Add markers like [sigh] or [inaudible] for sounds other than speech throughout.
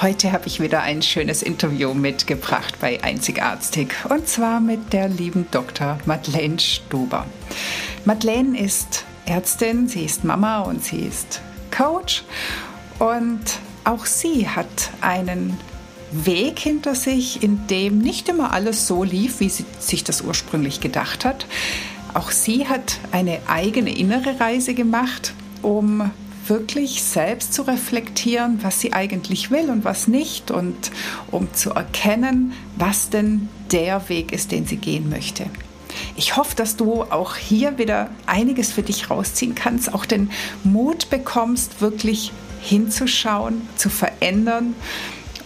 Heute habe ich wieder ein schönes Interview mitgebracht bei Einzigartig und zwar mit der lieben Dr. Madeleine Stuber. Madeleine ist Ärztin, sie ist Mama und sie ist Coach und auch sie hat einen Weg hinter sich, in dem nicht immer alles so lief, wie sie sich das ursprünglich gedacht hat. Auch sie hat eine eigene innere Reise gemacht, um wirklich selbst zu reflektieren, was sie eigentlich will und was nicht und um zu erkennen, was denn der Weg ist, den sie gehen möchte. Ich hoffe, dass du auch hier wieder einiges für dich rausziehen kannst, auch den Mut bekommst, wirklich hinzuschauen, zu verändern.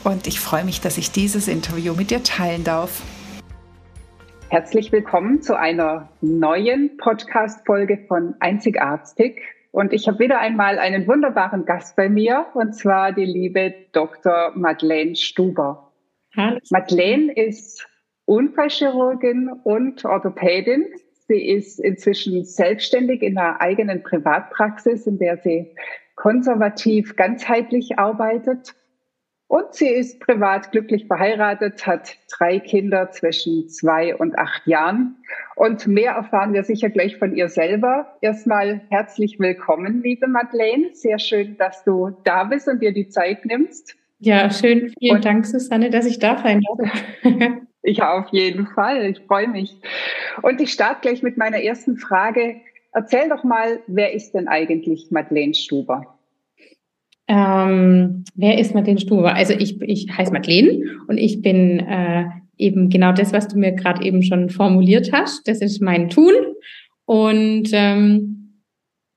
Und ich freue mich, dass ich dieses Interview mit dir teilen darf. Herzlich willkommen zu einer neuen Podcast-Folge von Einzigartig. Und ich habe wieder einmal einen wunderbaren Gast bei mir, und zwar die liebe Dr. Madeleine Stuber. Hallo. Madeleine ist Unfallchirurgin und Orthopädin. Sie ist inzwischen selbstständig in einer eigenen Privatpraxis, in der sie konservativ ganzheitlich arbeitet und sie ist privat glücklich verheiratet, hat drei Kinder zwischen zwei und acht Jahren. Und mehr erfahren wir sicher gleich von ihr selber. Erstmal herzlich willkommen, liebe Madeleine. Sehr schön, dass du da bist und dir die Zeit nimmst. Ja, schön. Vielen und Dank, Susanne, dass ich da sein darf. [laughs] ich auf jeden Fall. Ich freue mich. Und ich starte gleich mit meiner ersten Frage. Erzähl doch mal, wer ist denn eigentlich Madeleine Stuber? Ähm, wer ist Madeleine Stuber? Also ich, ich heiße Madeleine und ich bin äh, eben genau das, was du mir gerade eben schon formuliert hast. Das ist mein Tun. Und ähm,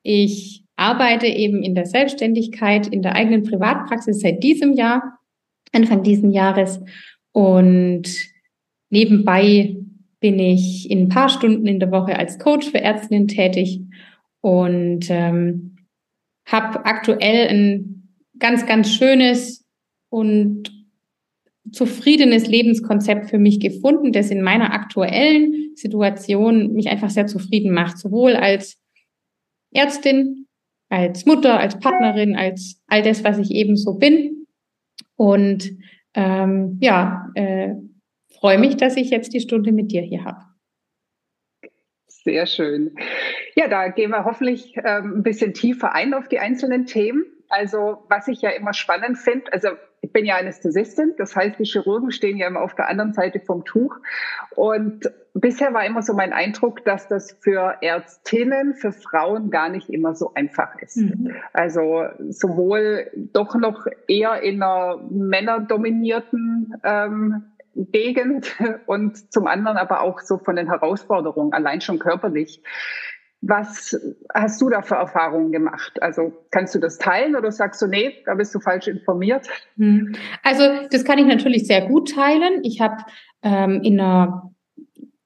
ich arbeite eben in der Selbstständigkeit, in der eigenen Privatpraxis seit diesem Jahr, Anfang diesen Jahres. Und nebenbei bin ich in ein paar Stunden in der Woche als Coach für Ärztinnen tätig und ähm, habe aktuell ein ganz, ganz schönes und zufriedenes Lebenskonzept für mich gefunden, das in meiner aktuellen Situation mich einfach sehr zufrieden macht, sowohl als Ärztin, als Mutter, als Partnerin, als all das, was ich eben so bin. Und ähm, ja, äh, freue mich, dass ich jetzt die Stunde mit dir hier habe. Sehr schön. Ja, da gehen wir hoffentlich ähm, ein bisschen tiefer ein auf die einzelnen Themen. Also was ich ja immer spannend finde, also ich bin ja Anästhesistin, das heißt, die Chirurgen stehen ja immer auf der anderen Seite vom Tuch. Und bisher war immer so mein Eindruck, dass das für Ärztinnen, für Frauen gar nicht immer so einfach ist. Mhm. Also sowohl doch noch eher in einer männerdominierten ähm, Gegend [laughs] und zum anderen aber auch so von den Herausforderungen, allein schon körperlich. Was hast du da für Erfahrungen gemacht? Also kannst du das teilen oder sagst du, nee, da bist du falsch informiert? Hm. Also das kann ich natürlich sehr gut teilen. Ich habe ähm, in, einer,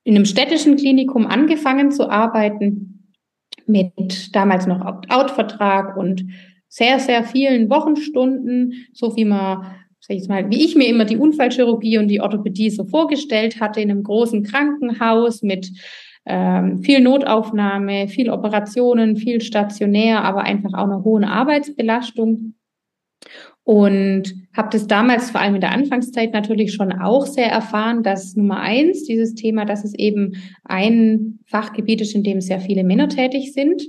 in einem städtischen Klinikum angefangen zu arbeiten mit damals noch Opt-out-Vertrag und sehr, sehr vielen Wochenstunden, so wie man, sag ich mal, wie ich mir immer die Unfallchirurgie und die Orthopädie so vorgestellt hatte, in einem großen Krankenhaus mit ähm, viel Notaufnahme, viel Operationen, viel stationär, aber einfach auch eine hohe Arbeitsbelastung. Und habe das damals vor allem in der Anfangszeit natürlich schon auch sehr erfahren, dass Nummer eins dieses Thema, dass es eben ein Fachgebiet ist, in dem sehr viele Männer tätig sind,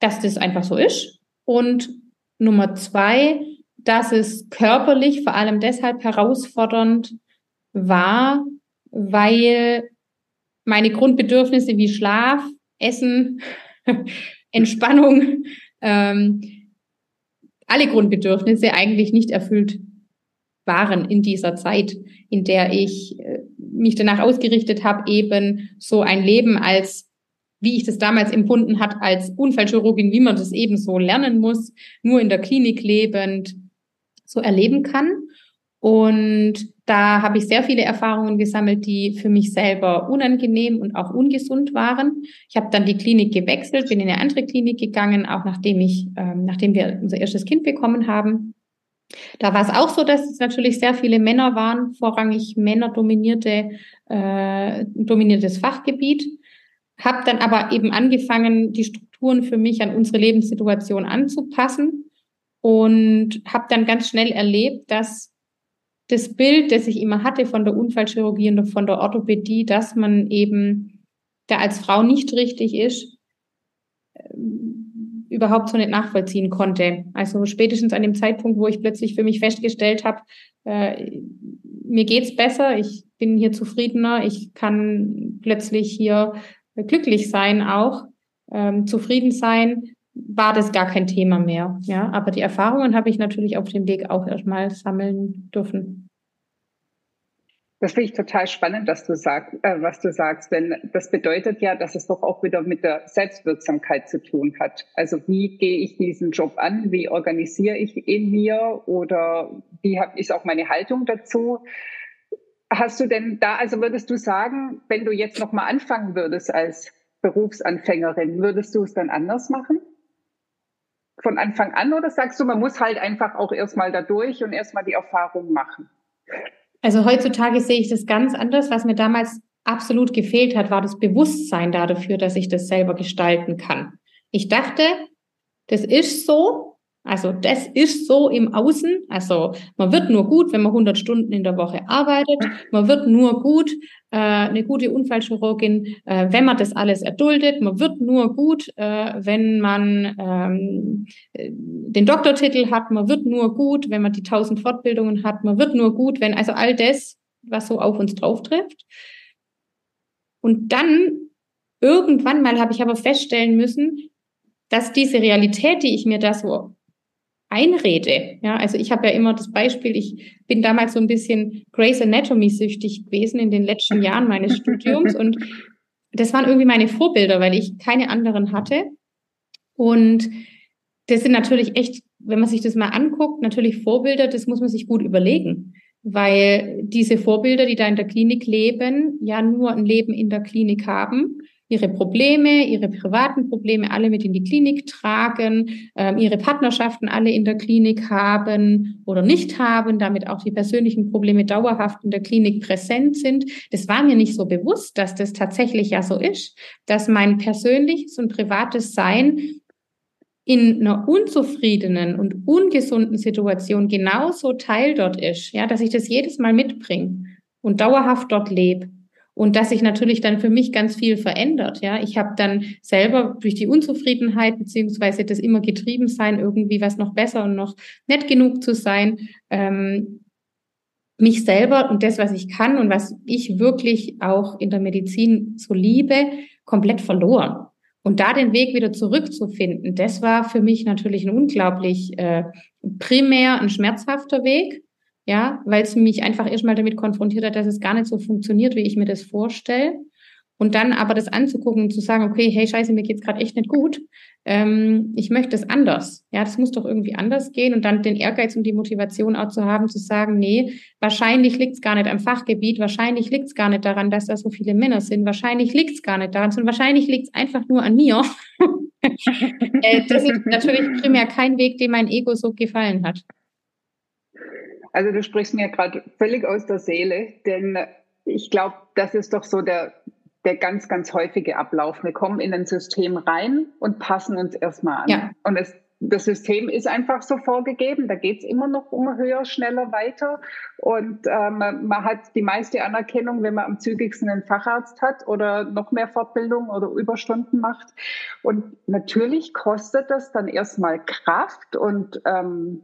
dass das einfach so ist. Und Nummer zwei, dass es körperlich vor allem deshalb herausfordernd war, weil meine Grundbedürfnisse wie Schlaf, Essen, [laughs] Entspannung, ähm, alle Grundbedürfnisse eigentlich nicht erfüllt waren in dieser Zeit, in der ich äh, mich danach ausgerichtet habe, eben so ein Leben als, wie ich das damals empfunden hat, als Unfallchirurgin, wie man das eben so lernen muss, nur in der Klinik lebend, so erleben kann. Und da habe ich sehr viele Erfahrungen gesammelt, die für mich selber unangenehm und auch ungesund waren. Ich habe dann die Klinik gewechselt, bin in eine andere Klinik gegangen, auch nachdem ich, ähm, nachdem wir unser erstes Kind bekommen haben. Da war es auch so, dass es natürlich sehr viele Männer waren, vorrangig männerdominierte, äh, dominiertes Fachgebiet. Habe dann aber eben angefangen, die Strukturen für mich an unsere Lebenssituation anzupassen und habe dann ganz schnell erlebt, dass das Bild, das ich immer hatte von der Unfallchirurgie und von der Orthopädie, dass man eben da als Frau nicht richtig ist, ähm, überhaupt so nicht nachvollziehen konnte. Also spätestens an dem Zeitpunkt, wo ich plötzlich für mich festgestellt habe, äh, mir geht's besser, ich bin hier zufriedener, ich kann plötzlich hier glücklich sein auch, ähm, zufrieden sein, war das gar kein Thema mehr. Ja, aber die Erfahrungen habe ich natürlich auf dem Weg auch erstmal sammeln dürfen. Das finde ich total spannend, dass du sagst, äh, was du sagst, denn das bedeutet ja, dass es doch auch wieder mit der Selbstwirksamkeit zu tun hat. Also wie gehe ich diesen Job an? Wie organisiere ich in mir? Oder wie hab, ist auch meine Haltung dazu? Hast du denn da, also würdest du sagen, wenn du jetzt noch mal anfangen würdest als Berufsanfängerin, würdest du es dann anders machen? Von Anfang an oder sagst du, man muss halt einfach auch erstmal da durch und erstmal die Erfahrung machen? Also heutzutage sehe ich das ganz anders. Was mir damals absolut gefehlt hat, war das Bewusstsein dafür, dass ich das selber gestalten kann. Ich dachte, das ist so, also das ist so im Außen. Also man wird nur gut, wenn man 100 Stunden in der Woche arbeitet. Man wird nur gut, äh, eine gute Unfallchirurgin, äh, wenn man das alles erduldet. Man wird nur gut, äh, wenn man ähm, den Doktortitel hat. Man wird nur gut, wenn man die 1000 Fortbildungen hat. Man wird nur gut, wenn also all das, was so auf uns drauf trifft. Und dann irgendwann mal habe ich aber feststellen müssen, dass diese Realität, die ich mir da so einrede. Ja, also ich habe ja immer das Beispiel, ich bin damals so ein bisschen Grace Anatomy süchtig gewesen in den letzten Jahren meines [laughs] Studiums und das waren irgendwie meine Vorbilder, weil ich keine anderen hatte. Und das sind natürlich echt, wenn man sich das mal anguckt, natürlich Vorbilder, das muss man sich gut überlegen. Weil diese Vorbilder, die da in der Klinik leben, ja nur ein Leben in der Klinik haben ihre Probleme, ihre privaten Probleme alle mit in die Klinik tragen, ähm, ihre Partnerschaften alle in der Klinik haben oder nicht haben, damit auch die persönlichen Probleme dauerhaft in der Klinik präsent sind. Das war mir nicht so bewusst, dass das tatsächlich ja so ist, dass mein persönliches und privates Sein in einer unzufriedenen und ungesunden Situation genauso Teil dort ist, ja, dass ich das jedes Mal mitbringe und dauerhaft dort lebe. Und dass sich natürlich dann für mich ganz viel verändert. Ja, ich habe dann selber durch die Unzufriedenheit beziehungsweise das immer getrieben sein, irgendwie was noch besser und noch nett genug zu sein, ähm, mich selber und das, was ich kann und was ich wirklich auch in der Medizin so liebe, komplett verloren. Und da den Weg wieder zurückzufinden, das war für mich natürlich ein unglaublich äh, primär ein schmerzhafter Weg ja, weil es mich einfach erstmal damit konfrontiert hat, dass es gar nicht so funktioniert, wie ich mir das vorstelle. Und dann aber das anzugucken und zu sagen, okay, hey, scheiße, mir geht's gerade echt nicht gut. Ähm, ich möchte es anders. Ja, das muss doch irgendwie anders gehen. Und dann den Ehrgeiz und die Motivation auch zu haben, zu sagen, nee, wahrscheinlich liegt's gar nicht am Fachgebiet, wahrscheinlich liegt's gar nicht daran, dass da so viele Männer sind, wahrscheinlich liegt's gar nicht daran, sondern wahrscheinlich liegt's einfach nur an mir. [laughs] äh, das ist [laughs] natürlich primär kein Weg, dem mein Ego so gefallen hat. Also du sprichst mir gerade völlig aus der Seele, denn ich glaube, das ist doch so der, der ganz, ganz häufige Ablauf. Wir kommen in ein System rein und passen uns erstmal an. Ja. Und es, das System ist einfach so vorgegeben. Da geht es immer noch um höher, schneller, weiter. Und ähm, man hat die meiste Anerkennung, wenn man am zügigsten einen Facharzt hat oder noch mehr Fortbildung oder Überstunden macht. Und natürlich kostet das dann erstmal Kraft und ähm,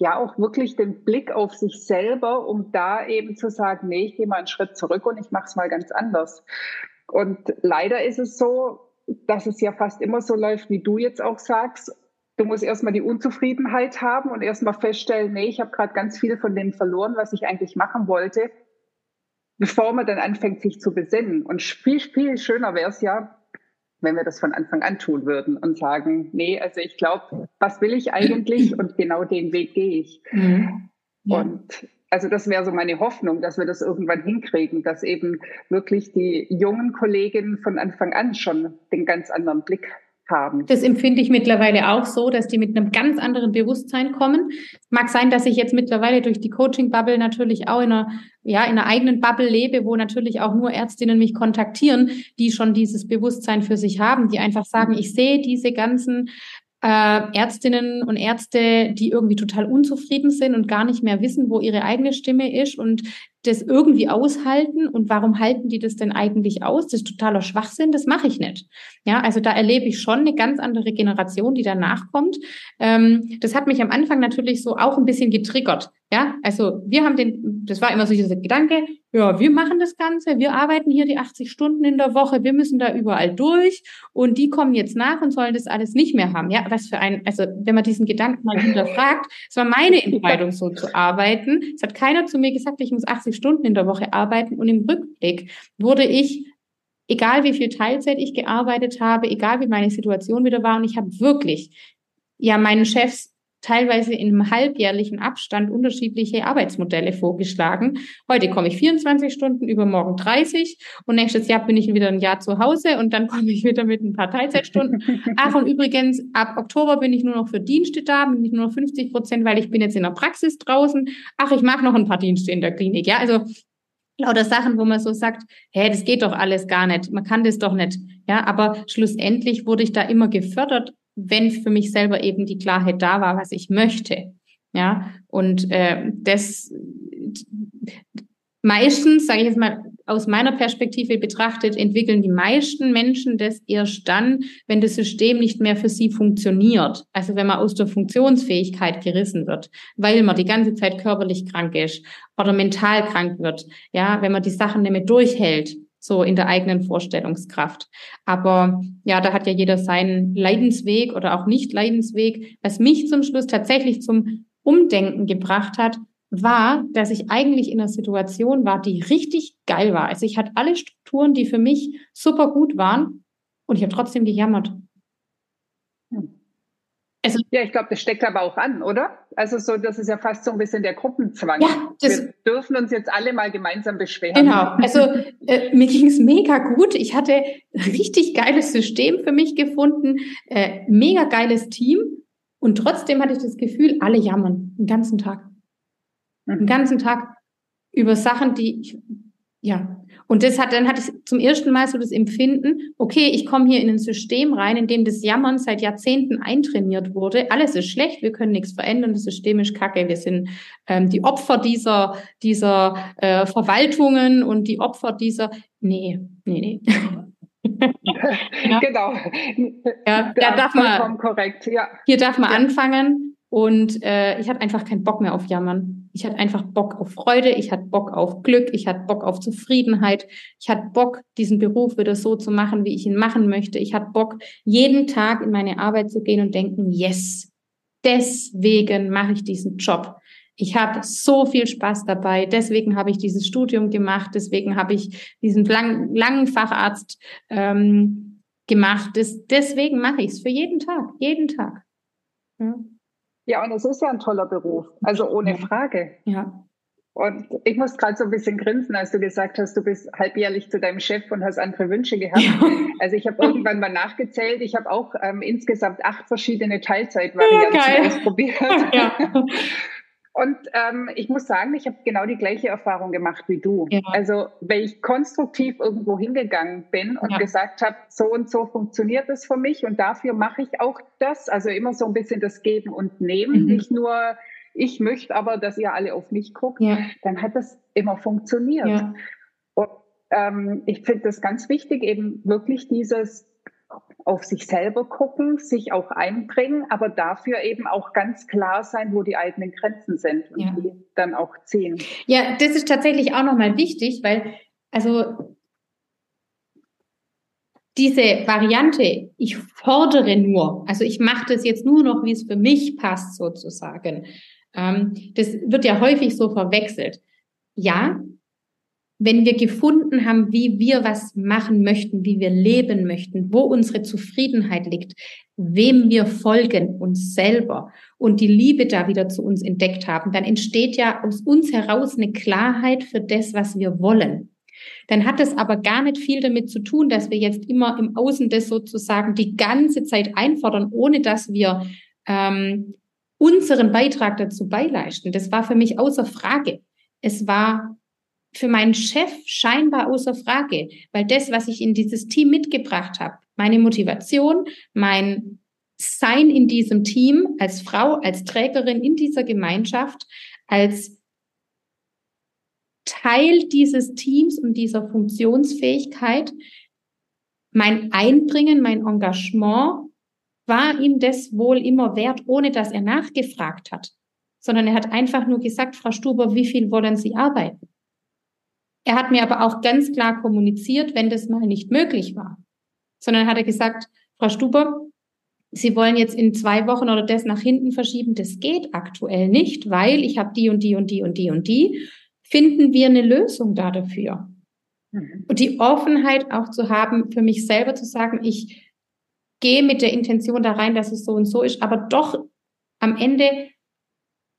ja auch wirklich den Blick auf sich selber, um da eben zu sagen, nee, ich gehe mal einen Schritt zurück und ich mache es mal ganz anders. Und leider ist es so, dass es ja fast immer so läuft, wie du jetzt auch sagst. Du musst erstmal die Unzufriedenheit haben und erstmal feststellen, nee, ich habe gerade ganz viel von dem verloren, was ich eigentlich machen wollte, bevor man dann anfängt, sich zu besinnen. Und viel, viel schöner wäre es ja, wenn wir das von Anfang an tun würden und sagen, nee, also ich glaube, was will ich eigentlich [clears throat] und genau den Weg gehe ich. Mhm. Ja. Und also das wäre so meine Hoffnung, dass wir das irgendwann hinkriegen, dass eben wirklich die jungen Kolleginnen von Anfang an schon den ganz anderen Blick haben. Das empfinde ich mittlerweile auch so, dass die mit einem ganz anderen Bewusstsein kommen. Mag sein, dass ich jetzt mittlerweile durch die Coaching-Bubble natürlich auch in einer, ja, in einer eigenen Bubble lebe, wo natürlich auch nur Ärztinnen mich kontaktieren, die schon dieses Bewusstsein für sich haben, die einfach sagen, ich sehe diese ganzen äh, Ärztinnen und Ärzte, die irgendwie total unzufrieden sind und gar nicht mehr wissen, wo ihre eigene Stimme ist und das irgendwie aushalten. Und warum halten die das denn eigentlich aus? Das ist totaler Schwachsinn, das mache ich nicht. Ja, also da erlebe ich schon eine ganz andere Generation, die danach kommt. Ähm, das hat mich am Anfang natürlich so auch ein bisschen getriggert. Ja, also wir haben den, das war immer so dieser Gedanke, ja, wir machen das Ganze, wir arbeiten hier die 80 Stunden in der Woche, wir müssen da überall durch und die kommen jetzt nach und sollen das alles nicht mehr haben. Ja, was für ein, also wenn man diesen Gedanken mal hinterfragt, es war meine [laughs] Entscheidung, so zu arbeiten. Es hat keiner zu mir gesagt, ich muss 80 Stunden in der Woche arbeiten und im Rückblick wurde ich egal wie viel Teilzeit ich gearbeitet habe, egal wie meine Situation wieder war. Und ich habe wirklich ja meinen Chefs teilweise in einem halbjährlichen Abstand unterschiedliche Arbeitsmodelle vorgeschlagen. Heute komme ich 24 Stunden, übermorgen 30 und nächstes Jahr bin ich wieder ein Jahr zu Hause und dann [laughs] komme ich wieder mit ein paar Teilzeitstunden. Ach, und übrigens, ab Oktober bin ich nur noch für Dienste da, bin ich nur noch 50 Prozent, weil ich bin jetzt in der Praxis draußen. Ach, ich mache noch ein paar Dienste in der Klinik. Ja, also lauter Sachen, wo man so sagt, hä, das geht doch alles gar nicht, man kann das doch nicht. Ja, aber schlussendlich wurde ich da immer gefördert wenn für mich selber eben die Klarheit da war, was ich möchte. Ja, und äh, das meistens, sage ich jetzt mal, aus meiner Perspektive betrachtet, entwickeln die meisten Menschen das erst dann, wenn das System nicht mehr für sie funktioniert. Also wenn man aus der Funktionsfähigkeit gerissen wird, weil man die ganze Zeit körperlich krank ist oder mental krank wird. Ja, wenn man die Sachen nicht mehr durchhält so in der eigenen Vorstellungskraft. Aber ja, da hat ja jeder seinen Leidensweg oder auch nicht Leidensweg. Was mich zum Schluss tatsächlich zum Umdenken gebracht hat, war, dass ich eigentlich in einer Situation war, die richtig geil war. Also ich hatte alle Strukturen, die für mich super gut waren und ich habe trotzdem gejammert. Also, ja, ich glaube, das steckt aber auch an, oder? Also so, das ist ja fast so ein bisschen der Gruppenzwang. Ja, das, Wir dürfen uns jetzt alle mal gemeinsam beschweren. Genau. Also äh, mir ging es mega gut. Ich hatte richtig geiles System für mich gefunden, äh, mega geiles Team. Und trotzdem hatte ich das Gefühl, alle jammern den ganzen Tag. Mhm. Den ganzen Tag über Sachen, die ich, ja, und das hat, dann hatte ich zum ersten Mal so das Empfinden, okay, ich komme hier in ein System rein, in dem das Jammern seit Jahrzehnten eintrainiert wurde. Alles ist schlecht, wir können nichts verändern, das System ist kacke, wir sind ähm, die Opfer dieser, dieser äh, Verwaltungen und die Opfer dieser, nee, nee, nee. [laughs] ja. Genau. Ja, da darf man, korrekt, ja. Hier darf man ja. anfangen und äh, ich hatte einfach keinen Bock mehr auf Jammern. Ich hatte einfach Bock auf Freude, ich hatte Bock auf Glück, ich hatte Bock auf Zufriedenheit, ich hatte Bock, diesen Beruf wieder so zu machen, wie ich ihn machen möchte. Ich hatte Bock, jeden Tag in meine Arbeit zu gehen und denken, yes, deswegen mache ich diesen Job. Ich habe so viel Spaß dabei. Deswegen habe ich dieses Studium gemacht. Deswegen habe ich diesen lang, langen Facharzt ähm, gemacht. Das, deswegen mache ich es für jeden Tag, jeden Tag. Ja. Ja, und es ist ja ein toller Beruf, also ohne Frage. Ja. Und ich muss gerade so ein bisschen grinsen, als du gesagt hast, du bist halbjährlich zu deinem Chef und hast andere Wünsche gehabt. Ja. Also ich habe [laughs] irgendwann mal nachgezählt. Ich habe auch ähm, insgesamt acht verschiedene Teilzeitvarianten ja, ausprobiert. [laughs] Ja. [laughs] Und ähm, ich muss sagen, ich habe genau die gleiche Erfahrung gemacht wie du. Ja. Also, weil ich konstruktiv irgendwo hingegangen bin und ja. gesagt habe, so und so funktioniert das für mich und dafür mache ich auch das. Also immer so ein bisschen das Geben und Nehmen, mhm. nicht nur ich möchte aber, dass ihr alle auf mich guckt, ja. dann hat das immer funktioniert. Und ähm, ich finde das ganz wichtig, eben wirklich dieses auf sich selber gucken, sich auch einbringen, aber dafür eben auch ganz klar sein, wo die eigenen Grenzen sind und ja. die dann auch ziehen. Ja, das ist tatsächlich auch nochmal wichtig, weil also diese Variante, ich fordere nur, also ich mache das jetzt nur noch, wie es für mich passt, sozusagen. Ähm, das wird ja häufig so verwechselt. Ja, wenn wir gefunden haben, wie wir was machen möchten, wie wir leben möchten, wo unsere Zufriedenheit liegt, wem wir folgen, uns selber und die Liebe da wieder zu uns entdeckt haben, dann entsteht ja aus uns heraus eine Klarheit für das, was wir wollen. Dann hat es aber gar nicht viel damit zu tun, dass wir jetzt immer im Außen das sozusagen die ganze Zeit einfordern, ohne dass wir ähm, unseren Beitrag dazu beileisten. Das war für mich außer Frage. Es war für meinen Chef scheinbar außer Frage, weil das, was ich in dieses Team mitgebracht habe, meine Motivation, mein Sein in diesem Team als Frau, als Trägerin in dieser Gemeinschaft, als Teil dieses Teams und dieser Funktionsfähigkeit, mein Einbringen, mein Engagement war ihm das wohl immer wert, ohne dass er nachgefragt hat, sondern er hat einfach nur gesagt, Frau Stuber, wie viel wollen Sie arbeiten? Er hat mir aber auch ganz klar kommuniziert, wenn das mal nicht möglich war. Sondern hat er gesagt, Frau Stuber, Sie wollen jetzt in zwei Wochen oder das nach hinten verschieben. Das geht aktuell nicht, weil ich habe die und die und die und die und die. Finden wir eine Lösung da dafür? Mhm. Und die Offenheit auch zu haben, für mich selber zu sagen, ich gehe mit der Intention da rein, dass es so und so ist, aber doch am Ende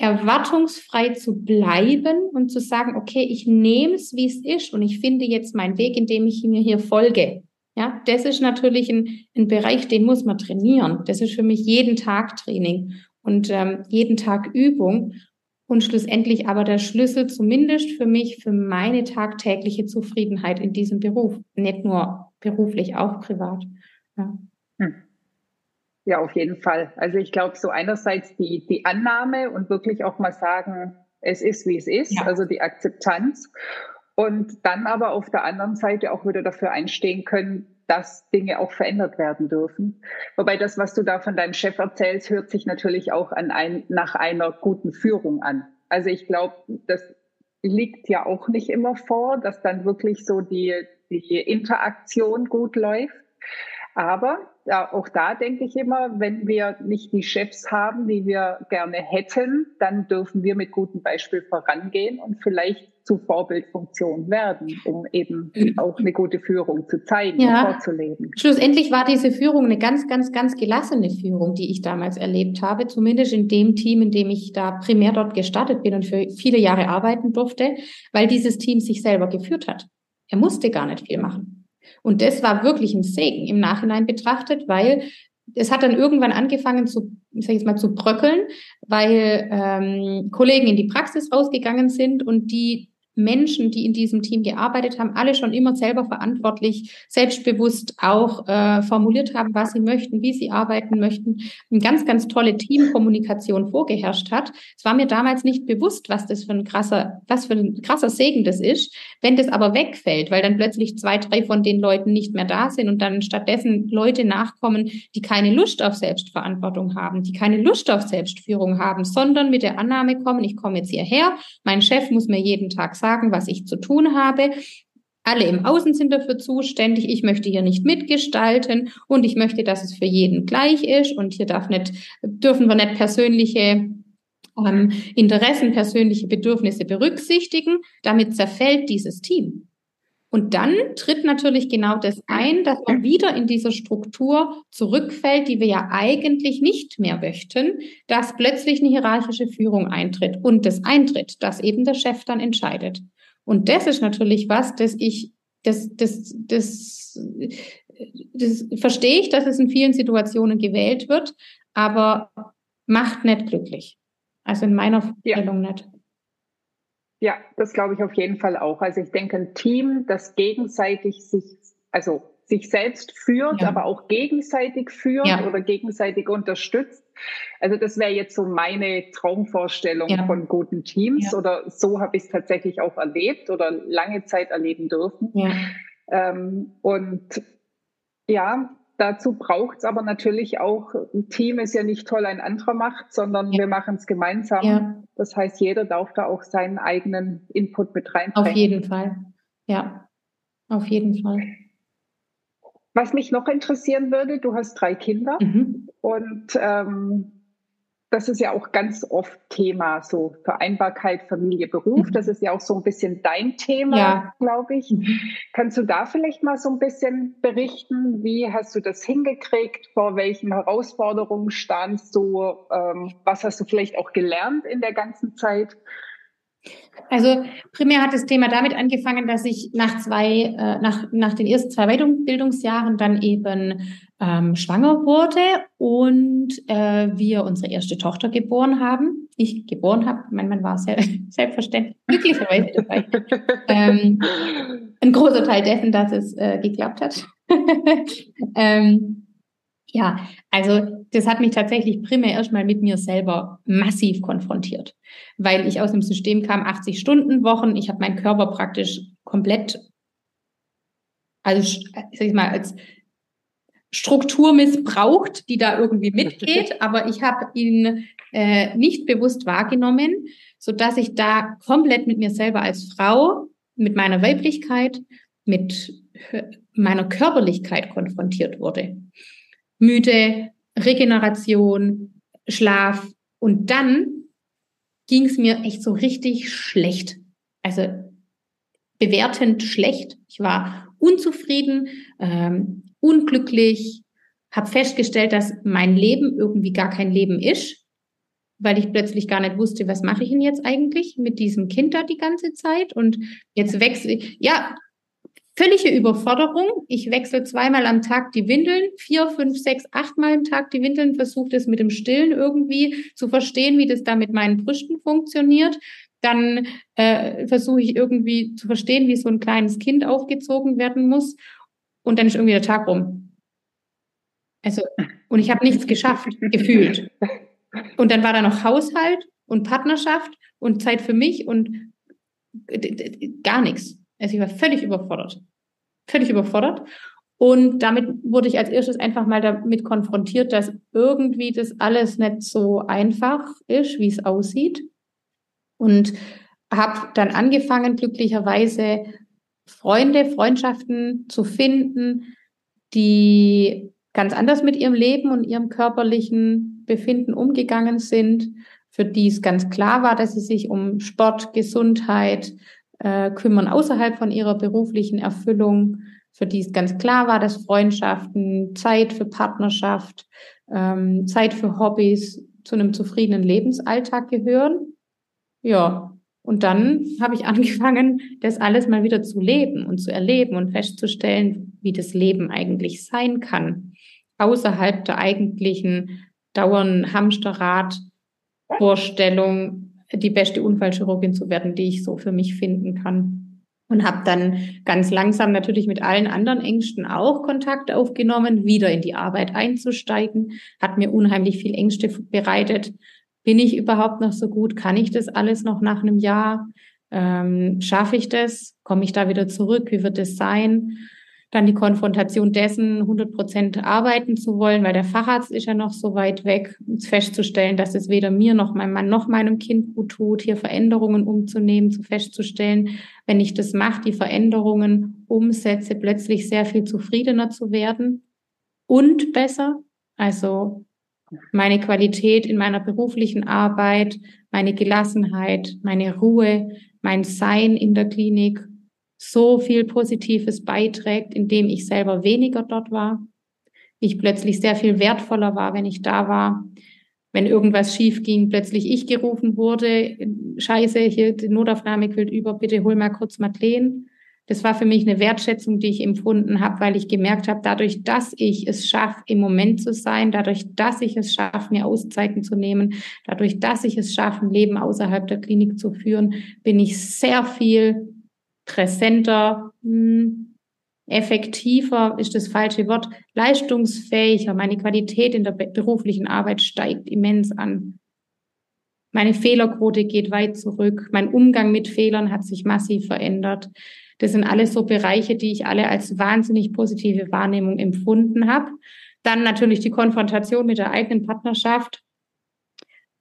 erwartungsfrei zu bleiben und zu sagen, okay, ich nehme es, wie es ist und ich finde jetzt meinen Weg, indem ich mir hier folge. Ja, das ist natürlich ein, ein Bereich, den muss man trainieren. Das ist für mich jeden Tag Training und ähm, jeden Tag Übung und schlussendlich aber der Schlüssel zumindest für mich, für meine tagtägliche Zufriedenheit in diesem Beruf. Nicht nur beruflich, auch privat. Ja. Ja, auf jeden Fall. Also ich glaube, so einerseits die, die Annahme und wirklich auch mal sagen, es ist, wie es ist, ja. also die Akzeptanz. Und dann aber auf der anderen Seite auch wieder dafür einstehen können, dass Dinge auch verändert werden dürfen. Wobei das, was du da von deinem Chef erzählst, hört sich natürlich auch an ein, nach einer guten Führung an. Also ich glaube, das liegt ja auch nicht immer vor, dass dann wirklich so die, die Interaktion gut läuft. Aber ja, auch da denke ich immer, wenn wir nicht die Chefs haben, die wir gerne hätten, dann dürfen wir mit gutem Beispiel vorangehen und vielleicht zu Vorbildfunktion werden, um eben auch eine gute Führung zu zeigen ja. und vorzuleben. Schlussendlich war diese Führung eine ganz, ganz, ganz gelassene Führung, die ich damals erlebt habe, zumindest in dem Team, in dem ich da primär dort gestartet bin und für viele Jahre arbeiten durfte, weil dieses Team sich selber geführt hat. Er musste gar nicht viel machen. Und das war wirklich ein Segen im Nachhinein betrachtet, weil es hat dann irgendwann angefangen zu, ich sag jetzt mal, zu bröckeln, weil ähm, Kollegen in die Praxis rausgegangen sind und die Menschen, die in diesem Team gearbeitet haben, alle schon immer selber verantwortlich, selbstbewusst auch äh, formuliert haben, was sie möchten, wie sie arbeiten möchten. Eine ganz, ganz tolle Teamkommunikation vorgeherrscht hat. Es war mir damals nicht bewusst, was das für ein krasser, was für ein krasser Segen das ist. Wenn das aber wegfällt, weil dann plötzlich zwei, drei von den Leuten nicht mehr da sind und dann stattdessen Leute nachkommen, die keine Lust auf Selbstverantwortung haben, die keine Lust auf Selbstführung haben, sondern mit der Annahme kommen, ich komme jetzt hierher, mein Chef muss mir jeden Tag sagen, was ich zu tun habe. Alle im Außen sind dafür zuständig. Ich möchte hier nicht mitgestalten und ich möchte, dass es für jeden gleich ist. Und hier darf nicht, dürfen wir nicht persönliche ähm, Interessen, persönliche Bedürfnisse berücksichtigen. Damit zerfällt dieses Team. Und dann tritt natürlich genau das ein, dass man wieder in dieser Struktur zurückfällt, die wir ja eigentlich nicht mehr möchten, dass plötzlich eine hierarchische Führung eintritt und das eintritt, dass eben der Chef dann entscheidet. Und das ist natürlich was, das ich, das, das, das, das verstehe ich, dass es in vielen Situationen gewählt wird, aber macht nicht glücklich. Also in meiner Vorstellung ja. nicht. Ja, das glaube ich auf jeden Fall auch. Also ich denke, ein Team, das gegenseitig sich, also sich selbst führt, ja. aber auch gegenseitig führt ja. oder gegenseitig unterstützt. Also das wäre jetzt so meine Traumvorstellung ja. von guten Teams oder so habe ich es tatsächlich auch erlebt oder lange Zeit erleben dürfen. Ähm, und ja, Dazu braucht es aber natürlich auch, ein Team ist ja nicht toll, ein anderer macht, sondern ja. wir machen es gemeinsam. Ja. Das heißt, jeder darf da auch seinen eigenen Input mit reinbringen. Auf jeden Fall. Ja, auf jeden Fall. Was mich noch interessieren würde, du hast drei Kinder mhm. und ähm, das ist ja auch ganz oft Thema, so Vereinbarkeit, Familie, Beruf. Mhm. Das ist ja auch so ein bisschen dein Thema, ja. glaube ich. Mhm. Kannst du da vielleicht mal so ein bisschen berichten? Wie hast du das hingekriegt? Vor welchen Herausforderungen standst du? Ähm, was hast du vielleicht auch gelernt in der ganzen Zeit? Also primär hat das Thema damit angefangen, dass ich nach zwei, äh, nach, nach den ersten zwei Weiterbildungsjahren dann eben ähm, schwanger wurde und äh, wir unsere erste Tochter geboren haben. Ich geboren habe, mein Mann war sehr, [laughs] selbstverständlich glücklicherweise dabei. [laughs] ähm, ein großer Teil dessen, dass es äh, geklappt hat. [laughs] ähm, ja, also das hat mich tatsächlich primär erstmal mit mir selber massiv konfrontiert, weil ich aus dem System kam, 80 Stunden Wochen, ich habe meinen Körper praktisch komplett, also sag ich mal, als Struktur missbraucht, die da irgendwie mitgeht, aber ich habe ihn äh, nicht bewusst wahrgenommen, so dass ich da komplett mit mir selber als Frau, mit meiner Weiblichkeit, mit meiner Körperlichkeit konfrontiert wurde müde, Regeneration, Schlaf. Und dann ging es mir echt so richtig schlecht. Also bewertend schlecht. Ich war unzufrieden, ähm, unglücklich, habe festgestellt, dass mein Leben irgendwie gar kein Leben ist, weil ich plötzlich gar nicht wusste, was mache ich denn jetzt eigentlich mit diesem Kind da die ganze Zeit? Und jetzt wechsle ich, ja, völlige Überforderung. Ich wechsle zweimal am Tag die Windeln, vier, fünf, sechs, achtmal am Tag die Windeln, versuche das mit dem Stillen irgendwie zu verstehen, wie das da mit meinen Brüsten funktioniert. Dann äh, versuche ich irgendwie zu verstehen, wie so ein kleines Kind aufgezogen werden muss. Und dann ist irgendwie der Tag rum. Also, und ich habe nichts geschafft, gefühlt. Und dann war da noch Haushalt und Partnerschaft und Zeit für mich und gar nichts. Also ich war völlig überfordert. Völlig überfordert. Und damit wurde ich als erstes einfach mal damit konfrontiert, dass irgendwie das alles nicht so einfach ist, wie es aussieht. Und habe dann angefangen, glücklicherweise Freunde, Freundschaften zu finden, die ganz anders mit ihrem Leben und ihrem körperlichen Befinden umgegangen sind, für die es ganz klar war, dass sie sich um Sport, Gesundheit, äh, kümmern außerhalb von ihrer beruflichen Erfüllung, für die es ganz klar war, dass Freundschaften, Zeit für Partnerschaft, ähm, Zeit für Hobbys zu einem zufriedenen Lebensalltag gehören. Ja, und dann habe ich [laughs] angefangen, das alles mal wieder zu leben und zu erleben und festzustellen, wie das Leben eigentlich sein kann, außerhalb der eigentlichen dauernden Hamsterrad-Vorstellung, die beste Unfallchirurgin zu werden, die ich so für mich finden kann. Und habe dann ganz langsam natürlich mit allen anderen Ängsten auch Kontakt aufgenommen, wieder in die Arbeit einzusteigen. Hat mir unheimlich viel Ängste bereitet. Bin ich überhaupt noch so gut? Kann ich das alles noch nach einem Jahr? Ähm, Schaffe ich das? Komme ich da wieder zurück? Wie wird es sein? Dann die Konfrontation dessen, 100 Prozent arbeiten zu wollen, weil der Facharzt ist ja noch so weit weg, festzustellen, dass es weder mir noch meinem Mann noch meinem Kind gut tut, hier Veränderungen umzunehmen, zu festzustellen, wenn ich das mache, die Veränderungen umsetze, plötzlich sehr viel zufriedener zu werden und besser. Also meine Qualität in meiner beruflichen Arbeit, meine Gelassenheit, meine Ruhe, mein Sein in der Klinik so viel Positives beiträgt, indem ich selber weniger dort war. Ich plötzlich sehr viel wertvoller war, wenn ich da war. Wenn irgendwas schief ging, plötzlich ich gerufen wurde, scheiße, hier die Notaufnahme quillt über, bitte hol mal kurz Madeleine. Das war für mich eine Wertschätzung, die ich empfunden habe, weil ich gemerkt habe, dadurch, dass ich es schaffe, im Moment zu sein, dadurch, dass ich es schaffe, mir Auszeiten zu nehmen, dadurch, dass ich es schaffe, ein Leben außerhalb der Klinik zu führen, bin ich sehr viel präsenter, hm, effektiver ist das falsche Wort, leistungsfähiger. Meine Qualität in der beruflichen Arbeit steigt immens an. Meine Fehlerquote geht weit zurück. Mein Umgang mit Fehlern hat sich massiv verändert. Das sind alles so Bereiche, die ich alle als wahnsinnig positive Wahrnehmung empfunden habe. Dann natürlich die Konfrontation mit der eigenen Partnerschaft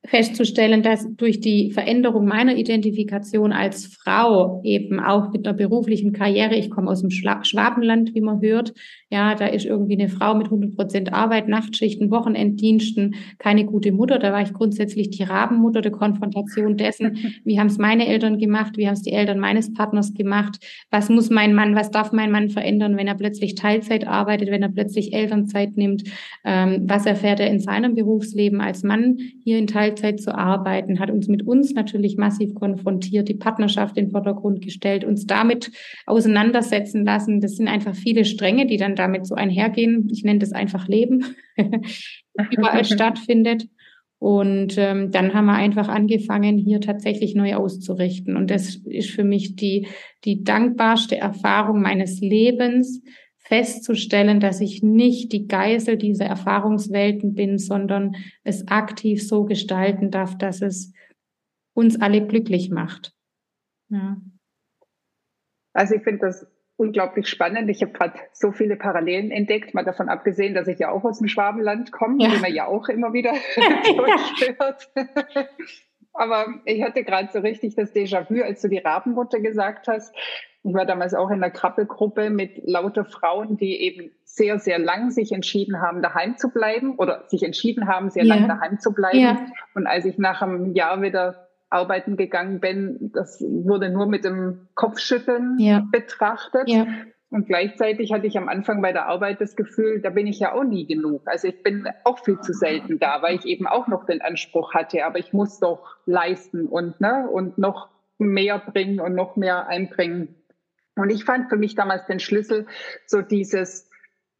festzustellen, dass durch die Veränderung meiner Identifikation als Frau eben auch mit einer beruflichen Karriere, ich komme aus dem Schwabenland, wie man hört, ja, da ist irgendwie eine Frau mit 100 Prozent Arbeit, Nachtschichten, Wochenenddiensten, keine gute Mutter. Da war ich grundsätzlich die Rabenmutter der Konfrontation dessen, [laughs] wie haben es meine Eltern gemacht, wie haben es die Eltern meines Partners gemacht, was muss mein Mann, was darf mein Mann verändern, wenn er plötzlich Teilzeit arbeitet, wenn er plötzlich Elternzeit nimmt, ähm, was erfährt er in seinem Berufsleben als Mann hier in Teilzeit Teilzeit zu arbeiten, hat uns mit uns natürlich massiv konfrontiert, die Partnerschaft in den Vordergrund gestellt, uns damit auseinandersetzen lassen. Das sind einfach viele Stränge, die dann damit so einhergehen. Ich nenne das einfach Leben, [laughs] überall [laughs] stattfindet. Und ähm, dann haben wir einfach angefangen, hier tatsächlich neu auszurichten. Und das ist für mich die, die dankbarste Erfahrung meines Lebens, festzustellen, dass ich nicht die Geisel dieser Erfahrungswelten bin, sondern es aktiv so gestalten darf, dass es uns alle glücklich macht. Ja. Also ich finde das unglaublich spannend. Ich habe gerade so viele Parallelen entdeckt, mal davon abgesehen, dass ich ja auch aus dem Schwabenland komme, ja. wie man ja auch immer wieder [laughs] [laughs] durchhört. Aber ich hatte gerade so richtig das Déjà-vu, als du die Rabenmutter gesagt hast. Ich war damals auch in einer Krabbelgruppe mit lauter Frauen, die eben sehr, sehr lang sich entschieden haben, daheim zu bleiben oder sich entschieden haben, sehr ja. lang daheim zu bleiben. Ja. Und als ich nach einem Jahr wieder arbeiten gegangen bin, das wurde nur mit dem Kopfschütteln ja. betrachtet. Und gleichzeitig hatte ich am Anfang bei der Arbeit das Gefühl, da bin ich ja auch nie genug. Also ich bin auch viel zu selten da, weil ich eben auch noch den Anspruch hatte, aber ich muss doch leisten und, ne, und noch mehr bringen und noch mehr einbringen. Und ich fand für mich damals den Schlüssel, so dieses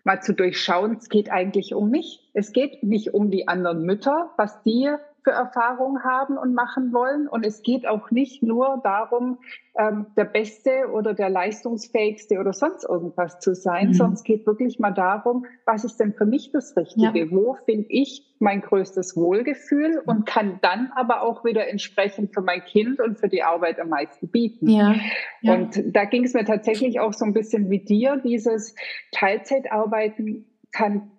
mal zu durchschauen, es geht eigentlich um mich. Es geht nicht um die anderen Mütter, was die für Erfahrungen haben und machen wollen. Und es geht auch nicht nur darum, ähm, der Beste oder der Leistungsfähigste oder sonst irgendwas zu sein, mhm. sondern es geht wirklich mal darum, was ist denn für mich das Richtige? Ja. Wo finde ich mein größtes Wohlgefühl und kann dann aber auch wieder entsprechend für mein Kind und für die Arbeit am meisten bieten. Ja. ja. Und da ging es mir tatsächlich auch so ein bisschen wie dir, dieses Teilzeitarbeiten kann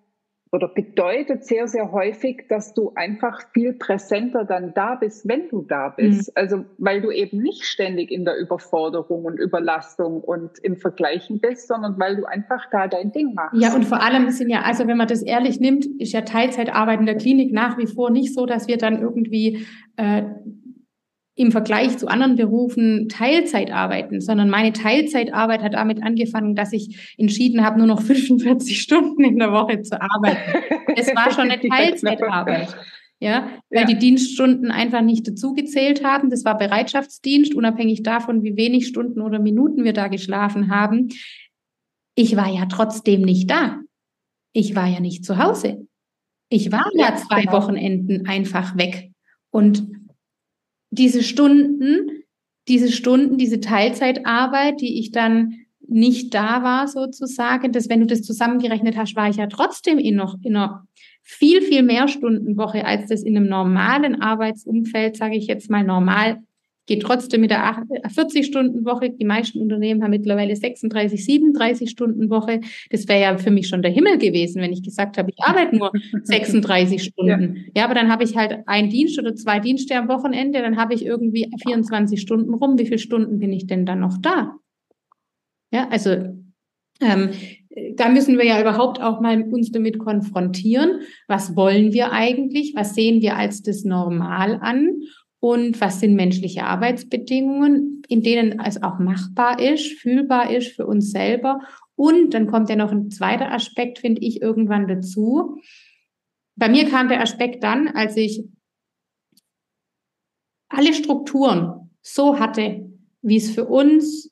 oder bedeutet sehr, sehr häufig, dass du einfach viel präsenter dann da bist, wenn du da bist. Mhm. Also, weil du eben nicht ständig in der Überforderung und Überlastung und im Vergleichen bist, sondern weil du einfach da dein Ding machst. Ja, und vor allem sind ja, also wenn man das ehrlich nimmt, ist ja Teilzeitarbeit in der Klinik nach wie vor nicht so, dass wir dann irgendwie äh, im Vergleich zu anderen Berufen Teilzeit arbeiten, sondern meine Teilzeitarbeit hat damit angefangen, dass ich entschieden habe, nur noch [laughs] 45 Stunden in der Woche zu arbeiten. Es war schon eine [laughs] Teilzeitarbeit. Ja, weil ja. die Dienststunden einfach nicht dazugezählt haben. Das war Bereitschaftsdienst, unabhängig davon, wie wenig Stunden oder Minuten wir da geschlafen haben. Ich war ja trotzdem nicht da. Ich war ja nicht zu Hause. Ich war ja, ja zwei genau. Wochenenden einfach weg. Und diese Stunden, diese Stunden, diese Teilzeitarbeit, die ich dann nicht da war sozusagen, dass wenn du das zusammengerechnet hast, war ich ja trotzdem in noch in einer viel, viel mehr Stundenwoche, als das in einem normalen Arbeitsumfeld, sage ich jetzt mal normal geht trotzdem mit der 40-Stunden-Woche. Die meisten Unternehmen haben mittlerweile 36, 37-Stunden-Woche. Das wäre ja für mich schon der Himmel gewesen, wenn ich gesagt habe, ich arbeite nur [laughs] 36 Stunden. Ja. ja, aber dann habe ich halt einen Dienst oder zwei Dienste am Wochenende, dann habe ich irgendwie 24 Stunden rum. Wie viele Stunden bin ich denn dann noch da? Ja, also ähm, da müssen wir ja überhaupt auch mal uns damit konfrontieren. Was wollen wir eigentlich? Was sehen wir als das Normal an? Und was sind menschliche Arbeitsbedingungen, in denen es auch machbar ist, fühlbar ist für uns selber. Und dann kommt ja noch ein zweiter Aspekt, finde ich, irgendwann dazu. Bei mir kam der Aspekt dann, als ich alle Strukturen so hatte, wie es für uns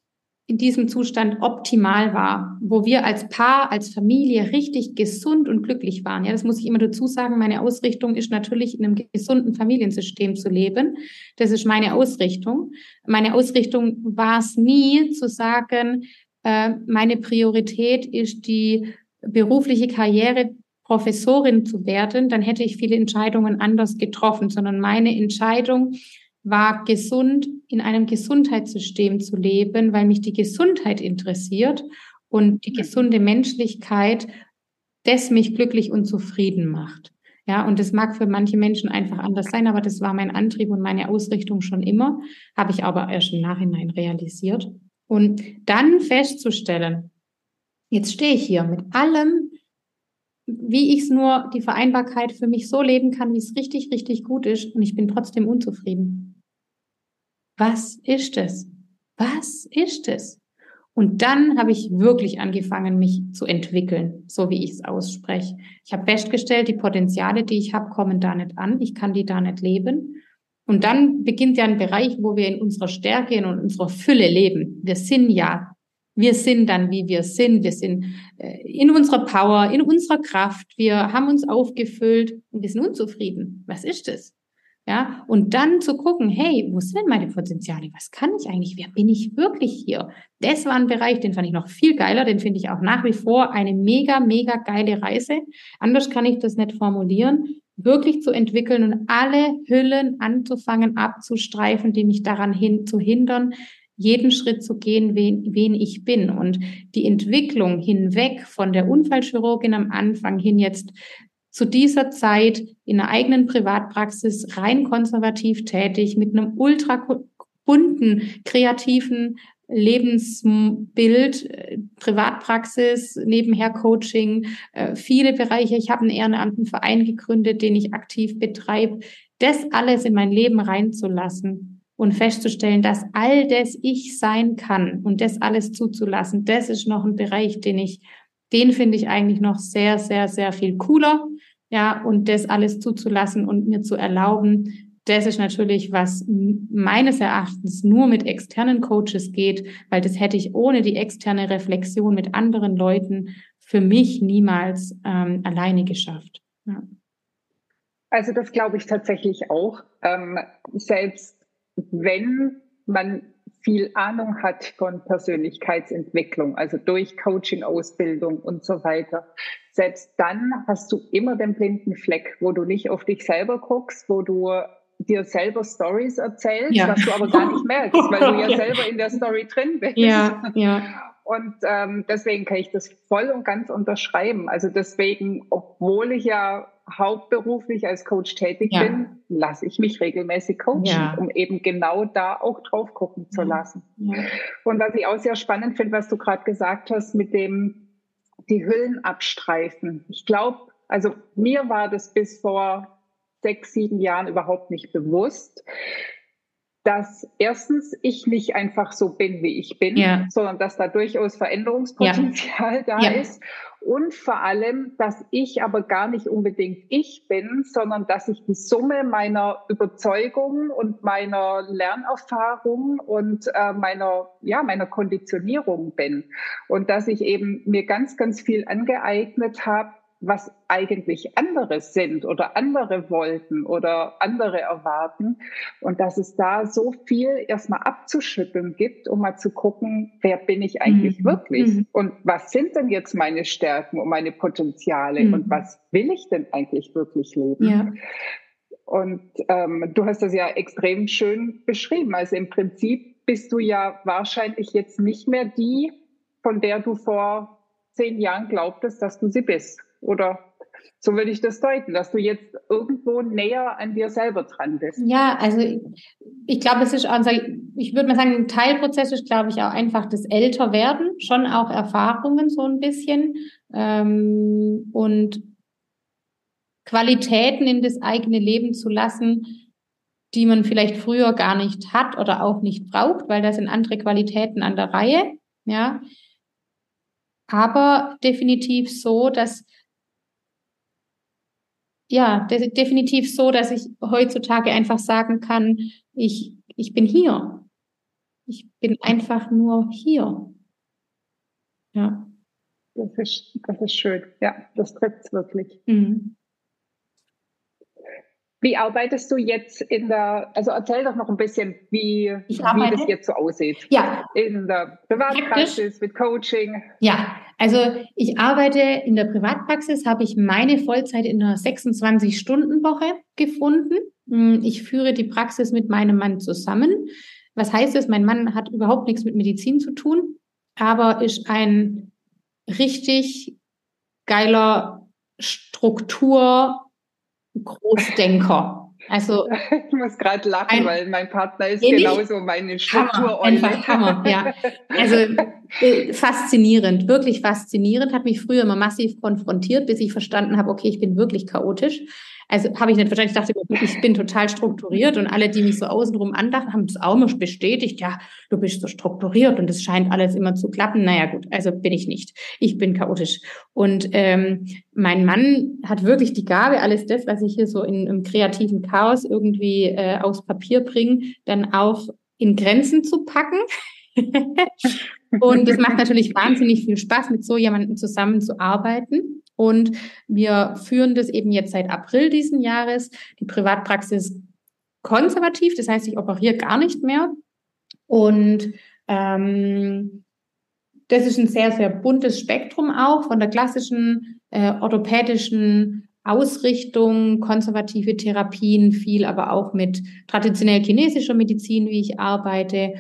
in diesem Zustand optimal war, wo wir als Paar, als Familie richtig gesund und glücklich waren. Ja, das muss ich immer dazu sagen. Meine Ausrichtung ist natürlich in einem gesunden Familiensystem zu leben. Das ist meine Ausrichtung. Meine Ausrichtung war es nie zu sagen, äh, meine Priorität ist die berufliche Karriere Professorin zu werden, dann hätte ich viele Entscheidungen anders getroffen, sondern meine Entscheidung war gesund in einem Gesundheitssystem zu leben, weil mich die Gesundheit interessiert und die gesunde Menschlichkeit, das mich glücklich und zufrieden macht. Ja, und das mag für manche Menschen einfach anders sein, aber das war mein Antrieb und meine Ausrichtung schon immer, habe ich aber erst im Nachhinein realisiert. Und dann festzustellen, jetzt stehe ich hier mit allem, wie ich es nur die Vereinbarkeit für mich so leben kann, wie es richtig, richtig gut ist und ich bin trotzdem unzufrieden. Was ist es? Was ist es? Und dann habe ich wirklich angefangen, mich zu entwickeln, so wie ich es ausspreche. Ich habe festgestellt, die Potenziale, die ich habe, kommen da nicht an. Ich kann die da nicht leben. Und dann beginnt ja ein Bereich, wo wir in unserer Stärke und unserer Fülle leben. Wir sind ja, wir sind dann, wie wir sind. Wir sind äh, in unserer Power, in unserer Kraft. Wir haben uns aufgefüllt und wir sind unzufrieden. Was ist das? Ja, und dann zu gucken, hey, wo sind denn meine Potenziale? Was kann ich eigentlich? Wer bin ich wirklich hier? Das war ein Bereich, den fand ich noch viel geiler. Den finde ich auch nach wie vor eine mega, mega geile Reise. Anders kann ich das nicht formulieren. Wirklich zu entwickeln und alle Hüllen anzufangen, abzustreifen, die mich daran hin, zu hindern, jeden Schritt zu gehen, wen, wen ich bin. Und die Entwicklung hinweg von der Unfallchirurgin am Anfang hin jetzt zu dieser Zeit in einer eigenen Privatpraxis rein konservativ tätig, mit einem ultra bunten, kreativen Lebensbild, äh, Privatpraxis, nebenher Coaching, äh, viele Bereiche. Ich habe einen ehrenamtlichen Verein gegründet, den ich aktiv betreibe. Das alles in mein Leben reinzulassen und festzustellen, dass all das ich sein kann und das alles zuzulassen, das ist noch ein Bereich, den ich, den finde ich eigentlich noch sehr, sehr, sehr viel cooler ja, und das alles zuzulassen und mir zu erlauben, das ist natürlich, was meines Erachtens nur mit externen Coaches geht, weil das hätte ich ohne die externe Reflexion mit anderen Leuten für mich niemals ähm, alleine geschafft. Ja. Also das glaube ich tatsächlich auch. Ähm, selbst wenn man viel Ahnung hat von Persönlichkeitsentwicklung, also durch Coaching, Ausbildung und so weiter, selbst dann hast du immer den blinden Fleck, wo du nicht auf dich selber guckst, wo du dir selber Stories erzählst, ja. was du aber gar nicht merkst, weil du [laughs] ja, ja, selber in der Story drin bist. Ja, ja. Und ähm, deswegen kann ich das voll und ganz unterschreiben. Also deswegen, obwohl ich ja hauptberuflich als Coach tätig ja. bin, lasse ich mich regelmäßig coachen, ja. um eben genau da auch drauf gucken zu lassen. Ja. Und was ich auch sehr spannend finde, was du gerade gesagt hast mit dem die Hüllen abstreifen. Ich glaube, also mir war das bis vor sechs, sieben Jahren überhaupt nicht bewusst, dass erstens ich nicht einfach so bin, wie ich bin, ja. sondern dass da durchaus Veränderungspotenzial ja. da ja. ist und vor allem, dass ich aber gar nicht unbedingt ich bin, sondern dass ich die Summe meiner Überzeugungen und meiner Lernerfahrung und äh, meiner, ja, meiner Konditionierung bin. Und dass ich eben mir ganz, ganz viel angeeignet habe, was eigentlich andere sind oder andere wollten oder andere erwarten. Und dass es da so viel erstmal abzuschütteln gibt, um mal zu gucken, wer bin ich eigentlich mhm. wirklich? Mhm. Und was sind denn jetzt meine Stärken und meine Potenziale? Mhm. Und was will ich denn eigentlich wirklich leben? Ja. Und ähm, du hast das ja extrem schön beschrieben. Also im Prinzip bist du ja wahrscheinlich jetzt nicht mehr die, von der du vor zehn Jahren glaubtest, dass du sie bist. Oder so würde ich das deuten, dass du jetzt irgendwo näher an dir selber dran bist. Ja, also ich, ich glaube, es ist, also ich würde mal sagen, ein Teilprozess ist, glaube ich, auch einfach das Älterwerden, schon auch Erfahrungen so ein bisschen ähm, und Qualitäten in das eigene Leben zu lassen, die man vielleicht früher gar nicht hat oder auch nicht braucht, weil da sind andere Qualitäten an der Reihe, ja. Aber definitiv so, dass ja, de definitiv so, dass ich heutzutage einfach sagen kann, ich, ich bin hier. Ich bin einfach nur hier. Ja. Das ist, das ist schön. Ja, das trifft wirklich. Mhm. Wie arbeitest du jetzt in der, also erzähl doch noch ein bisschen, wie, wie das jetzt so aussieht. Ja. In der Privatpraxis mit Coaching. Ja, also ich arbeite in der Privatpraxis, habe ich meine Vollzeit in einer 26-Stunden-Woche gefunden. Hm, ich führe die Praxis mit meinem Mann zusammen. Was heißt es? Mein Mann hat überhaupt nichts mit Medizin zu tun, aber ist ein richtig geiler Struktur Großdenker. Also [laughs] ich muss gerade lachen, ein, weil mein Partner ist ähnlich, genauso meine Struktur. Einfach Hammer, ja. Also äh, faszinierend, wirklich faszinierend. Hat mich früher immer massiv konfrontiert, bis ich verstanden habe, okay, ich bin wirklich chaotisch. Also habe ich nicht wahrscheinlich dachte, ich bin total strukturiert und alle, die mich so außenrum andachten, haben das auch immer bestätigt. Ja, du bist so strukturiert und es scheint alles immer zu klappen. Naja, gut, also bin ich nicht. Ich bin chaotisch. Und ähm, mein Mann hat wirklich die Gabe, alles das, was ich hier so in, im kreativen Chaos irgendwie äh, aufs Papier bringe, dann auch in Grenzen zu packen. [laughs] und es macht natürlich wahnsinnig viel Spaß, mit so jemandem zusammenzuarbeiten. Und wir führen das eben jetzt seit April diesen Jahres. Die Privatpraxis konservativ, das heißt, ich operiere gar nicht mehr. Und ähm, das ist ein sehr, sehr buntes Spektrum auch von der klassischen äh, orthopädischen Ausrichtung, konservative Therapien, viel aber auch mit traditionell chinesischer Medizin, wie ich arbeite,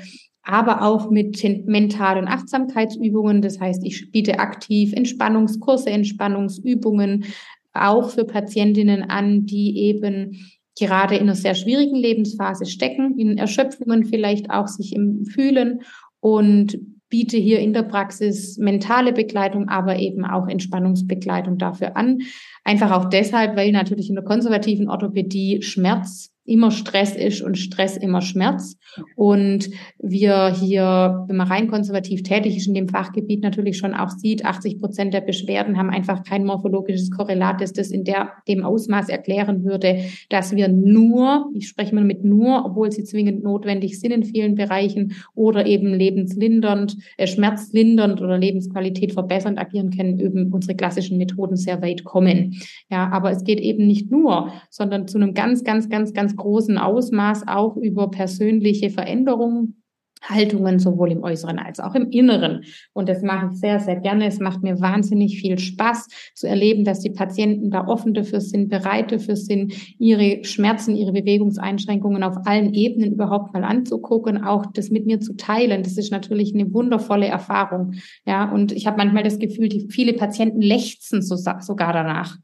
aber auch mit mentalen Achtsamkeitsübungen. Das heißt, ich biete aktiv Entspannungskurse, Entspannungsübungen auch für Patientinnen an, die eben gerade in einer sehr schwierigen Lebensphase stecken, in Erschöpfungen vielleicht auch sich im Fühlen und biete hier in der Praxis mentale Begleitung, aber eben auch Entspannungsbegleitung dafür an. Einfach auch deshalb, weil natürlich in der konservativen Orthopädie Schmerz immer Stress ist und Stress immer Schmerz. Und wir hier, wenn man rein konservativ tätig ist in dem Fachgebiet, natürlich schon auch sieht, 80 Prozent der Beschwerden haben einfach kein morphologisches Korrelat, das das in der, dem Ausmaß erklären würde, dass wir nur, ich spreche mal mit nur, obwohl sie zwingend notwendig sind in vielen Bereichen oder eben lebenslindernd, äh, schmerzlindernd oder Lebensqualität verbessernd agieren können, eben unsere klassischen Methoden sehr weit kommen. Ja, aber es geht eben nicht nur, sondern zu einem ganz, ganz, ganz, ganz großen Ausmaß auch über persönliche Veränderungen Haltungen sowohl im Äußeren als auch im Inneren. Und das mache ich sehr, sehr gerne. Es macht mir wahnsinnig viel Spaß zu erleben, dass die Patienten da offen dafür sind, bereit dafür sind, ihre Schmerzen, ihre Bewegungseinschränkungen auf allen Ebenen überhaupt mal anzugucken, auch das mit mir zu teilen. Das ist natürlich eine wundervolle Erfahrung. Ja, und ich habe manchmal das Gefühl, die viele Patienten lechzen so, sogar danach.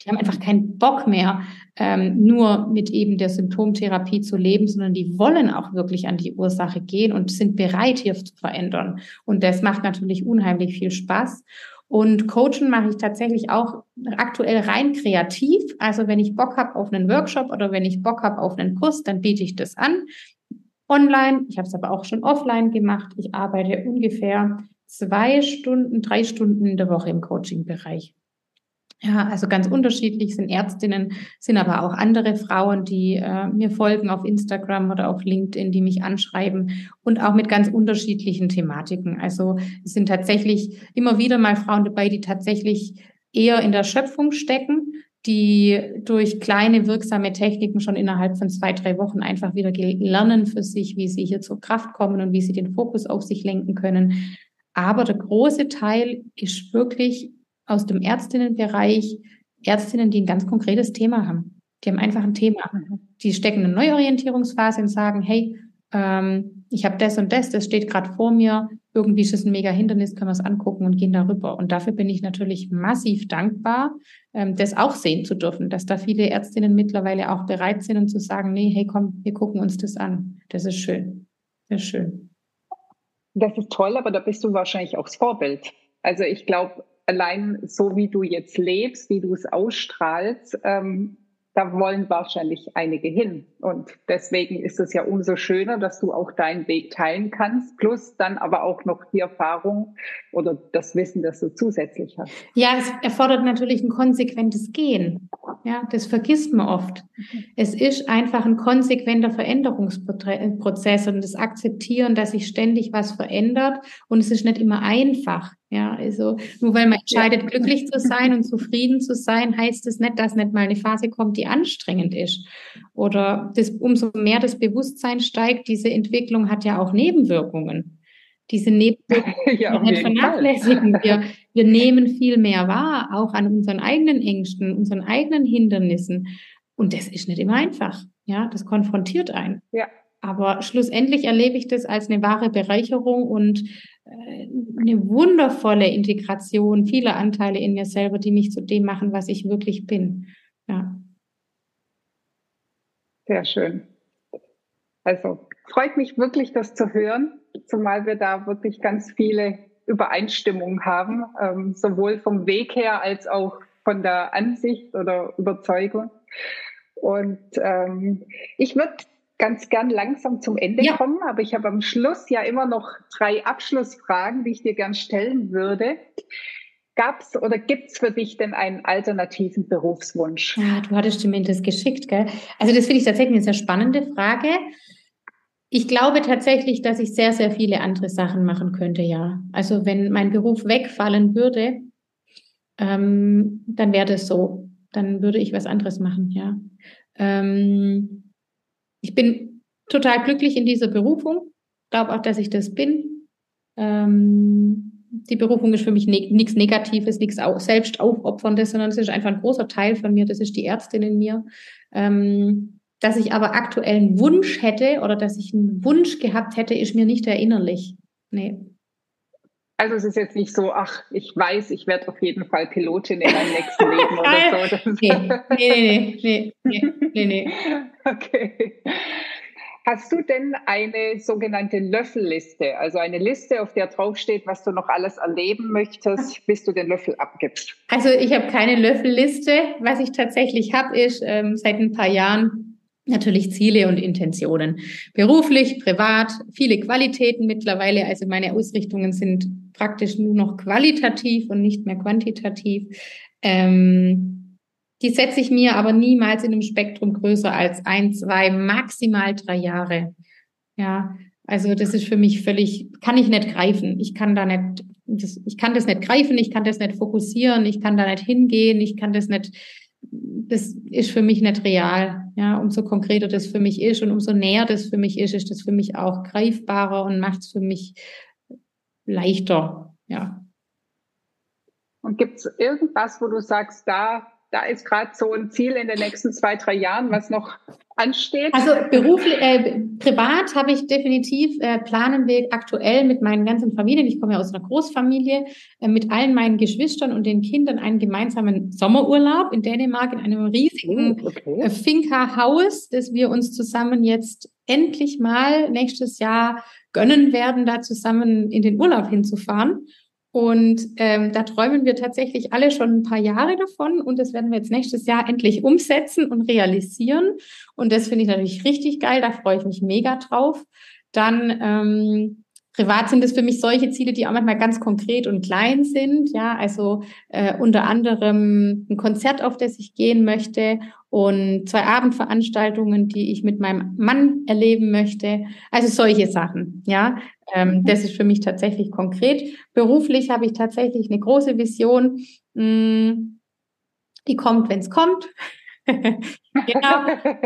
Die haben einfach keinen Bock mehr, ähm, nur mit eben der Symptomtherapie zu leben, sondern die wollen auch wirklich an die Ursache gehen und sind bereit, hier zu verändern. Und das macht natürlich unheimlich viel Spaß. Und Coachen mache ich tatsächlich auch aktuell rein kreativ. Also wenn ich Bock habe auf einen Workshop oder wenn ich Bock habe auf einen Kurs, dann biete ich das an. Online, ich habe es aber auch schon offline gemacht. Ich arbeite ungefähr zwei Stunden, drei Stunden in der Woche im Coaching-Bereich. Ja, also ganz unterschiedlich sind Ärztinnen, sind aber auch andere Frauen, die äh, mir folgen auf Instagram oder auf LinkedIn, die mich anschreiben und auch mit ganz unterschiedlichen Thematiken. Also es sind tatsächlich immer wieder mal Frauen dabei, die tatsächlich eher in der Schöpfung stecken, die durch kleine wirksame Techniken schon innerhalb von zwei, drei Wochen einfach wieder lernen für sich, wie sie hier zur Kraft kommen und wie sie den Fokus auf sich lenken können. Aber der große Teil ist wirklich aus dem Ärztinnenbereich Ärztinnen, die ein ganz konkretes Thema haben. Die haben einfach ein Thema. Mhm. Die stecken in eine Neuorientierungsphase und sagen, hey, ähm, ich habe das und das, das steht gerade vor mir, irgendwie ist es ein mega Hindernis, können wir es angucken und gehen darüber. Und dafür bin ich natürlich massiv dankbar, ähm, das auch sehen zu dürfen, dass da viele Ärztinnen mittlerweile auch bereit sind und zu sagen, nee, hey, komm, wir gucken uns das an. Das ist schön. Das ist schön. Das ist toll, aber da bist du wahrscheinlich auch das Vorbild. Also ich glaube, allein so wie du jetzt lebst, wie du es ausstrahlst, ähm, da wollen wahrscheinlich einige hin. Und deswegen ist es ja umso schöner, dass du auch deinen Weg teilen kannst, plus dann aber auch noch die Erfahrung oder das Wissen, das du zusätzlich hast. Ja, es erfordert natürlich ein konsequentes Gehen. Ja, das vergisst man oft. Mhm. Es ist einfach ein konsequenter Veränderungsprozess und das Akzeptieren, dass sich ständig was verändert und es ist nicht immer einfach. Ja, also nur weil man entscheidet, ja. glücklich zu sein und zufrieden zu sein, heißt es das nicht, dass nicht mal eine Phase kommt, die anstrengend ist. Oder das, umso mehr das Bewusstsein steigt, diese Entwicklung hat ja auch Nebenwirkungen. Diese Nebenwirkungen [laughs] ja, nicht vernachlässigen. Wir, wir nehmen viel mehr wahr, auch an unseren eigenen Ängsten, unseren eigenen Hindernissen. Und das ist nicht immer einfach. Ja, das konfrontiert einen. Ja. Aber schlussendlich erlebe ich das als eine wahre Bereicherung und äh, eine wundervolle Integration vieler Anteile in mir selber, die mich zu dem machen, was ich wirklich bin. Ja. Sehr schön. Also freut mich wirklich, das zu hören, zumal wir da wirklich ganz viele Übereinstimmungen haben, ähm, sowohl vom Weg her als auch von der Ansicht oder Überzeugung. Und ähm, ich würde ganz gern langsam zum Ende ja. kommen, aber ich habe am Schluss ja immer noch drei Abschlussfragen, die ich dir gern stellen würde. Gab es oder gibt es für dich denn einen alternativen Berufswunsch? Ja, du hattest mir das geschickt, gell? Also das finde ich tatsächlich eine sehr spannende Frage. Ich glaube tatsächlich, dass ich sehr, sehr viele andere Sachen machen könnte, ja. Also wenn mein Beruf wegfallen würde, ähm, dann wäre das so. Dann würde ich was anderes machen, ja. Ähm, ich bin total glücklich in dieser Berufung. Glaube auch, dass ich das bin. Ähm, die Berufung ist für mich ne nichts Negatives, nichts selbst aufopferndes, sondern es ist einfach ein großer Teil von mir. Das ist die Ärztin in mir. Ähm, dass ich aber aktuell einen Wunsch hätte oder dass ich einen Wunsch gehabt hätte, ist mir nicht erinnerlich. Nee. Also es ist jetzt nicht so, ach, ich weiß, ich werde auf jeden Fall Pilotin in meinem nächsten [laughs] Leben oder so. Nee, nee, nee, nee, nee, nee. [laughs] Okay. Hast du denn eine sogenannte Löffelliste, also eine Liste, auf der draufsteht, was du noch alles erleben möchtest, bis du den Löffel abgibst? Also ich habe keine Löffelliste. Was ich tatsächlich habe, ist ähm, seit ein paar Jahren Natürlich Ziele und Intentionen. Beruflich, privat, viele Qualitäten mittlerweile. Also meine Ausrichtungen sind praktisch nur noch qualitativ und nicht mehr quantitativ. Ähm, die setze ich mir aber niemals in einem Spektrum größer als ein, zwei, maximal drei Jahre. Ja, also das ist für mich völlig, kann ich nicht greifen. Ich kann da nicht, das, ich kann das nicht greifen, ich kann das nicht fokussieren, ich kann da nicht hingehen, ich kann das nicht das ist für mich nicht real. Ja, umso konkreter das für mich ist und umso näher das für mich ist, ist das für mich auch greifbarer und macht es für mich leichter. Ja. Und gibt es irgendwas, wo du sagst, da da ist gerade so ein Ziel in den nächsten zwei, drei Jahren, was noch ansteht? Also beruflich, äh, privat habe ich definitiv, äh, planen wir aktuell mit meinen ganzen Familien, ich komme ja aus einer Großfamilie, äh, mit allen meinen Geschwistern und den Kindern einen gemeinsamen Sommerurlaub in Dänemark in einem riesigen oh, okay. äh, Finca-Haus, das wir uns zusammen jetzt endlich mal nächstes Jahr gönnen werden, da zusammen in den Urlaub hinzufahren. Und ähm, da träumen wir tatsächlich alle schon ein paar Jahre davon und das werden wir jetzt nächstes Jahr endlich umsetzen und realisieren. Und das finde ich natürlich richtig geil, da freue ich mich mega drauf. Dann ähm, privat sind es für mich solche Ziele, die auch manchmal ganz konkret und klein sind. Ja, also äh, unter anderem ein Konzert, auf das ich gehen möchte und zwei Abendveranstaltungen, die ich mit meinem Mann erleben möchte. Also solche Sachen. Ja, ähm, mhm. das ist für mich tatsächlich konkret. Beruflich habe ich tatsächlich eine große Vision. Mh, hm, die kommt, wenn es kommt. [laughs] genau.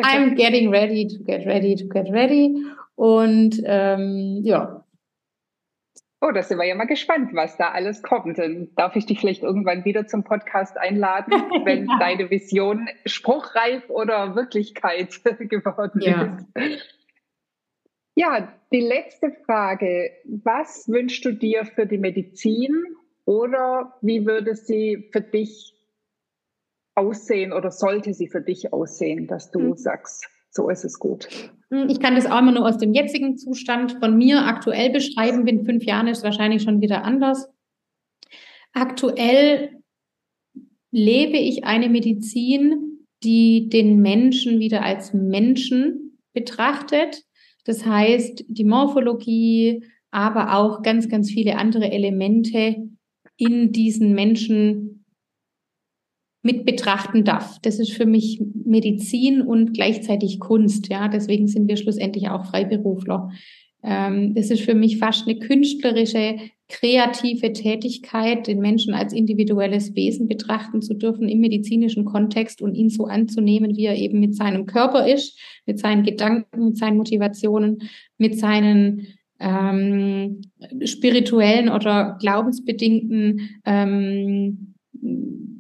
I'm getting ready to get ready to get ready. Und ähm, ja. Oh, da sind wir ja mal gespannt, was da alles kommt. Dann darf ich dich vielleicht irgendwann wieder zum Podcast einladen, [laughs] wenn ja. deine Vision spruchreif oder Wirklichkeit [laughs] geworden ja. ist. Ja, die letzte Frage. Was wünschst du dir für die Medizin oder wie würde sie für dich aussehen oder sollte sie für dich aussehen, dass du mhm. sagst, so ist es gut? Hm, ich kann das auch immer nur aus dem jetzigen Zustand von mir aktuell beschreiben. In fünf Jahren ist es wahrscheinlich schon wieder anders. Aktuell lebe ich eine Medizin, die den Menschen wieder als Menschen betrachtet das heißt, die Morphologie, aber auch ganz, ganz viele andere Elemente in diesen Menschen mit betrachten darf. Das ist für mich Medizin und gleichzeitig Kunst. Ja, deswegen sind wir schlussendlich auch Freiberufler. Ähm, das ist für mich fast eine künstlerische, kreative Tätigkeit, den Menschen als individuelles Wesen betrachten zu dürfen im medizinischen Kontext und ihn so anzunehmen, wie er eben mit seinem Körper ist, mit seinen Gedanken, mit seinen Motivationen, mit seinen ähm, spirituellen oder glaubensbedingten ähm,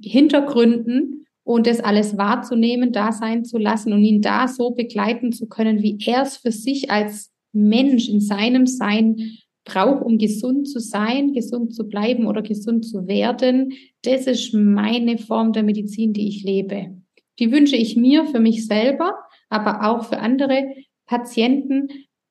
Hintergründen und das alles wahrzunehmen, da sein zu lassen und ihn da so begleiten zu können, wie er es für sich als Mensch in seinem Sein braucht, um gesund zu sein, gesund zu bleiben oder gesund zu werden. Das ist meine Form der Medizin, die ich lebe. Die wünsche ich mir für mich selber, aber auch für andere Patienten.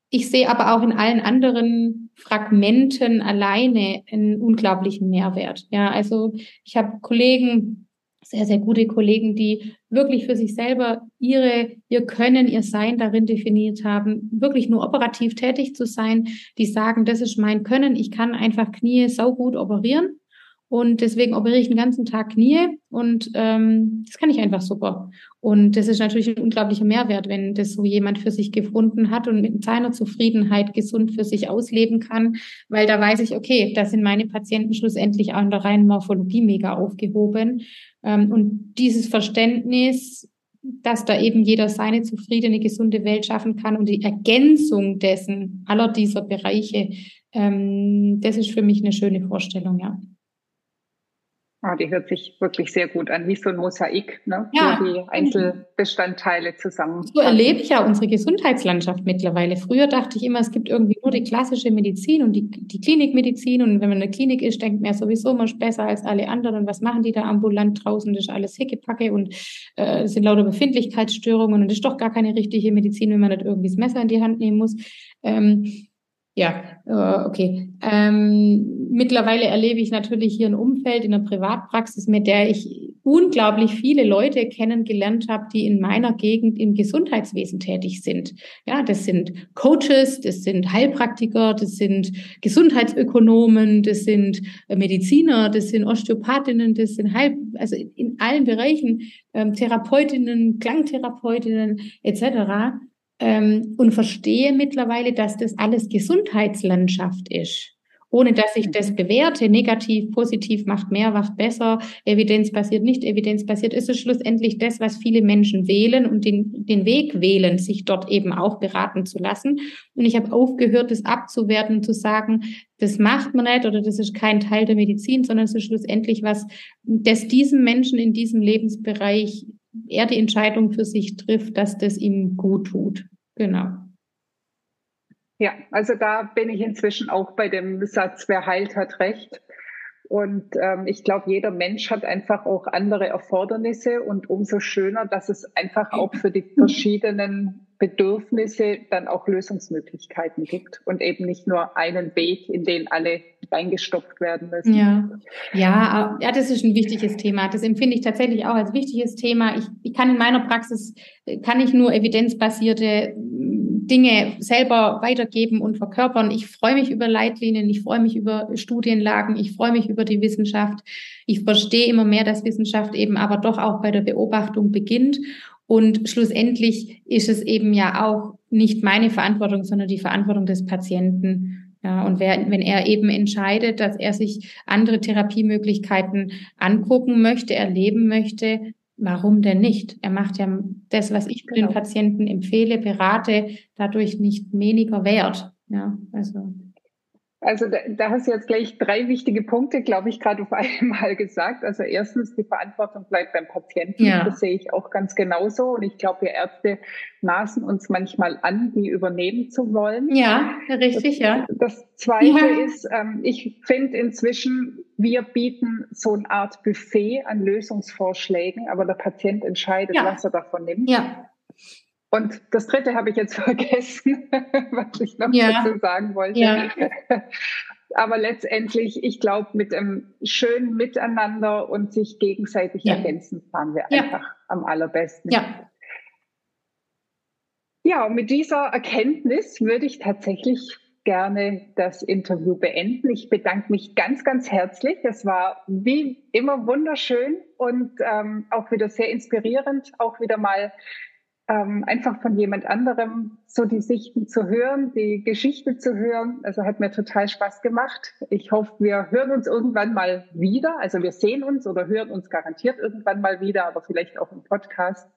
Ich sehe aber auch in allen anderen Fragmenten alleine einen unglaublichen Mehrwert. Ja, also ich habe Kollegen, sehr, sehr gute Kollegen, die wirklich für sich selber ihre, ihr Können, ihr Sein darin definiert haben, wirklich nur operativ tätig zu sein, die sagen, das ist mein Können, ich kann einfach Knie saugut operieren und deswegen operiere ich den ganzen Tag Knie und ähm, das kann ich einfach super. Und das ist natürlich ein unglaublicher Mehrwert, wenn das so jemand für sich gefunden hat und mit seiner Zufriedenheit gesund für sich ausleben kann, weil da weiß ich, okay, da sind meine Patienten schlussendlich auch in der reinen Morphologie mega aufgehoben. Ähm, und dieses Verständnis, dass da eben jeder seine zufriedene, gesunde Welt schaffen kann und die Ergänzung dessen, aller dieser Bereiche, ähm, das ist für mich eine schöne Vorstellung, ja. Ah, die hört sich wirklich sehr gut an, wie so ein Mosaik, ne? ja. wo die Einzelbestandteile zusammen. So erlebe ich ja unsere Gesundheitslandschaft mittlerweile. Früher dachte ich immer, es gibt irgendwie nur die klassische Medizin und die, die Klinikmedizin. Und wenn man in der Klinik ist, denkt man ja sowieso man ist besser als alle anderen. Und was machen die da ambulant draußen? Das ist alles Hickepacke und äh, sind lauter Befindlichkeitsstörungen. Und das ist doch gar keine richtige Medizin, wenn man nicht irgendwie das Messer in die Hand nehmen muss. Ähm, ja, äh, okay. Ähm, mittlerweile erlebe ich natürlich hier ein Umfeld in der Privatpraxis, mit der ich unglaublich viele Leute kennengelernt habe, die in meiner Gegend im Gesundheitswesen tätig sind. Ja, das sind Coaches, das sind Heilpraktiker, das sind Gesundheitsökonomen, das sind Mediziner, das sind Osteopathinnen, das sind Heil, also in allen Bereichen ähm, Therapeutinnen, Klangtherapeutinnen etc ähm, und verstehe mittlerweile, dass das alles Gesundheitslandschaft ist. Ohne dass ich das mhm. bewerte, negativ, positiv, macht mehr, macht besser, evidenzbasiert, nicht evidenzbasiert, ist es schlussendlich das, was viele Menschen wählen und den, den Weg wählen, sich dort eben auch beraten zu lassen. Und ich habe aufgehört, das abzuwerten, zu sagen, das macht man nicht oder das ist kein Teil der Medizin, sondern es ist schlussendlich was, das diesem Menschen in diesem Lebensbereich er die Entscheidung für sich trifft, dass das ihm gut tut. Genau. Ja, also da bin ich inzwischen auch bei dem Satz, wer heilt, hat recht. Und ähm, ich glaube, jeder Mensch hat einfach auch andere Erfordernisse und umso schöner, dass es einfach auch für die [laughs] verschiedenen Bedürfnisse dann auch Lösungsmöglichkeiten gibt und eben nicht nur einen Weg, in den alle reingestopft werden müssen. Ja, ja, ja, das ist ein wichtiges Thema. Das empfinde ich tatsächlich auch als wichtiges Thema. Ich, ich kann in meiner Praxis, kann ich nur evidenzbasierte mm, Dinge selber weitergeben und verkörpern. Ich freue mich über Leitlinien, ich freue mich über Studienlagen, ich freue mich über die Wissenschaft. Ich verstehe immer mehr, dass Wissenschaft eben aber doch auch bei der Beobachtung beginnt und schlussendlich ist es eben ja auch nicht meine Verantwortung, sondern die Verantwortung des Patienten. Ja, und wer, wenn er eben entscheidet, dass er sich andere Therapiemöglichkeiten angucken möchte, erleben möchte, warum denn nicht? Er macht ja das, was ich für genau. den Patienten empfehle, berate, dadurch nicht weniger wert. Ja, also. Also da, da hast du jetzt gleich drei wichtige Punkte, glaube ich, gerade auf [laughs] einmal gesagt. Also erstens, die Verantwortung bleibt beim Patienten. Ja. Das sehe ich auch ganz genauso. Und ich glaube, wir Ärzte maßen uns manchmal an, die übernehmen zu wollen. Ja, richtig, das, ja. Das Zweite ja. ist, ähm, ich finde inzwischen, wir bieten so eine Art Buffet an Lösungsvorschlägen, aber der Patient entscheidet, ja. was er davon nimmt. Ja. Und das dritte habe ich jetzt [laughs] vergessen, was ich noch ja. dazu sagen wollte. Ja. [laughs] Aber letztendlich, ich glaube, mit einem schönen Miteinander und sich gegenseitig ja. ergänzen, fahren wir einfach am allerbesten. Ja. Ja, und mit dieser Erkenntnis würde ich tatsächlich gerne das Interview beenden. Ich bedanke mich ganz, ganz herzlich. Es war wie immer wunderschön und ähm, auch wieder sehr inspirierend, auch wieder mal ähm, einfach von jemand anderem so die Sichten zu hören, die Geschichte zu hören. Also hat mir total Spaß gemacht. Ich hoffe, wir hören uns irgendwann mal wieder. Also wir sehen uns oder hören uns garantiert irgendwann mal wieder, aber vielleicht auch im Podcast.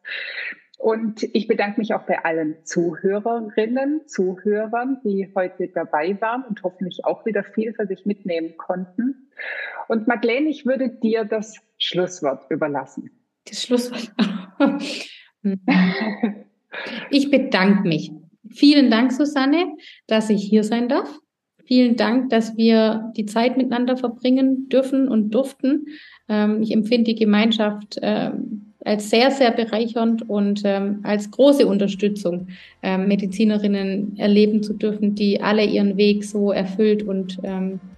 Und ich bedanke mich auch bei allen Zuhörerinnen, Zuhörern, die heute dabei waren und hoffentlich auch wieder viel für sich mitnehmen konnten. Und Madeleine, ich würde dir das Schlusswort überlassen. Das Schlusswort. [laughs] [laughs] Ich bedanke mich. Vielen Dank, Susanne, dass ich hier sein darf. Vielen Dank, dass wir die Zeit miteinander verbringen dürfen und durften. Ähm, ich empfinde die Gemeinschaft ähm, als sehr, sehr bereichernd und ähm, als große Unterstützung, Medizinerinnen erleben zu dürfen, die alle ihren Weg so erfüllt und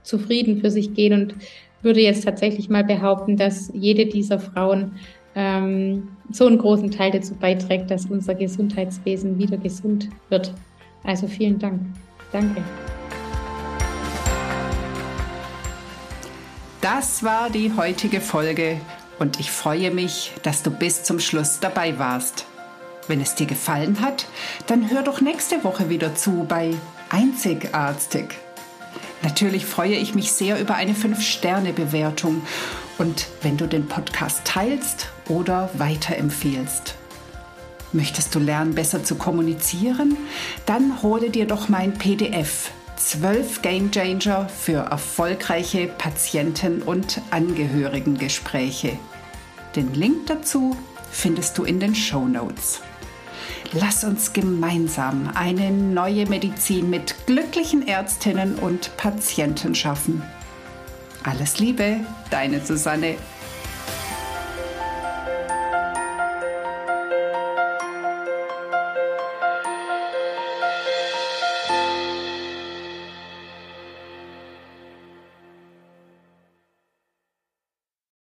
zufrieden für sich gehen und würde jetzt tatsächlich mal behaupten, dass jede dieser Frauen ähm, so einen großen Teil dazu beiträgt, dass unser Gesundheitswesen wieder gesund wird. Also vielen Dank. Danke. Das war die heutige Folge und ich freue mich, dass du bis zum Schluss dabei warst. Wenn es dir gefallen hat, dann hör doch nächste Woche wieder zu bei Einzigartig. Natürlich freue ich mich sehr über eine 5-Sterne-Bewertung und wenn du den Podcast teilst oder weiterempfehlst. Möchtest du lernen, besser zu kommunizieren? Dann hole dir doch mein PDF 12 Game Changer für erfolgreiche Patienten- und Angehörigengespräche. Den Link dazu findest du in den Show Notes. Lass uns gemeinsam eine neue Medizin mit glücklichen Ärztinnen und Patienten schaffen. Alles Liebe, deine Susanne.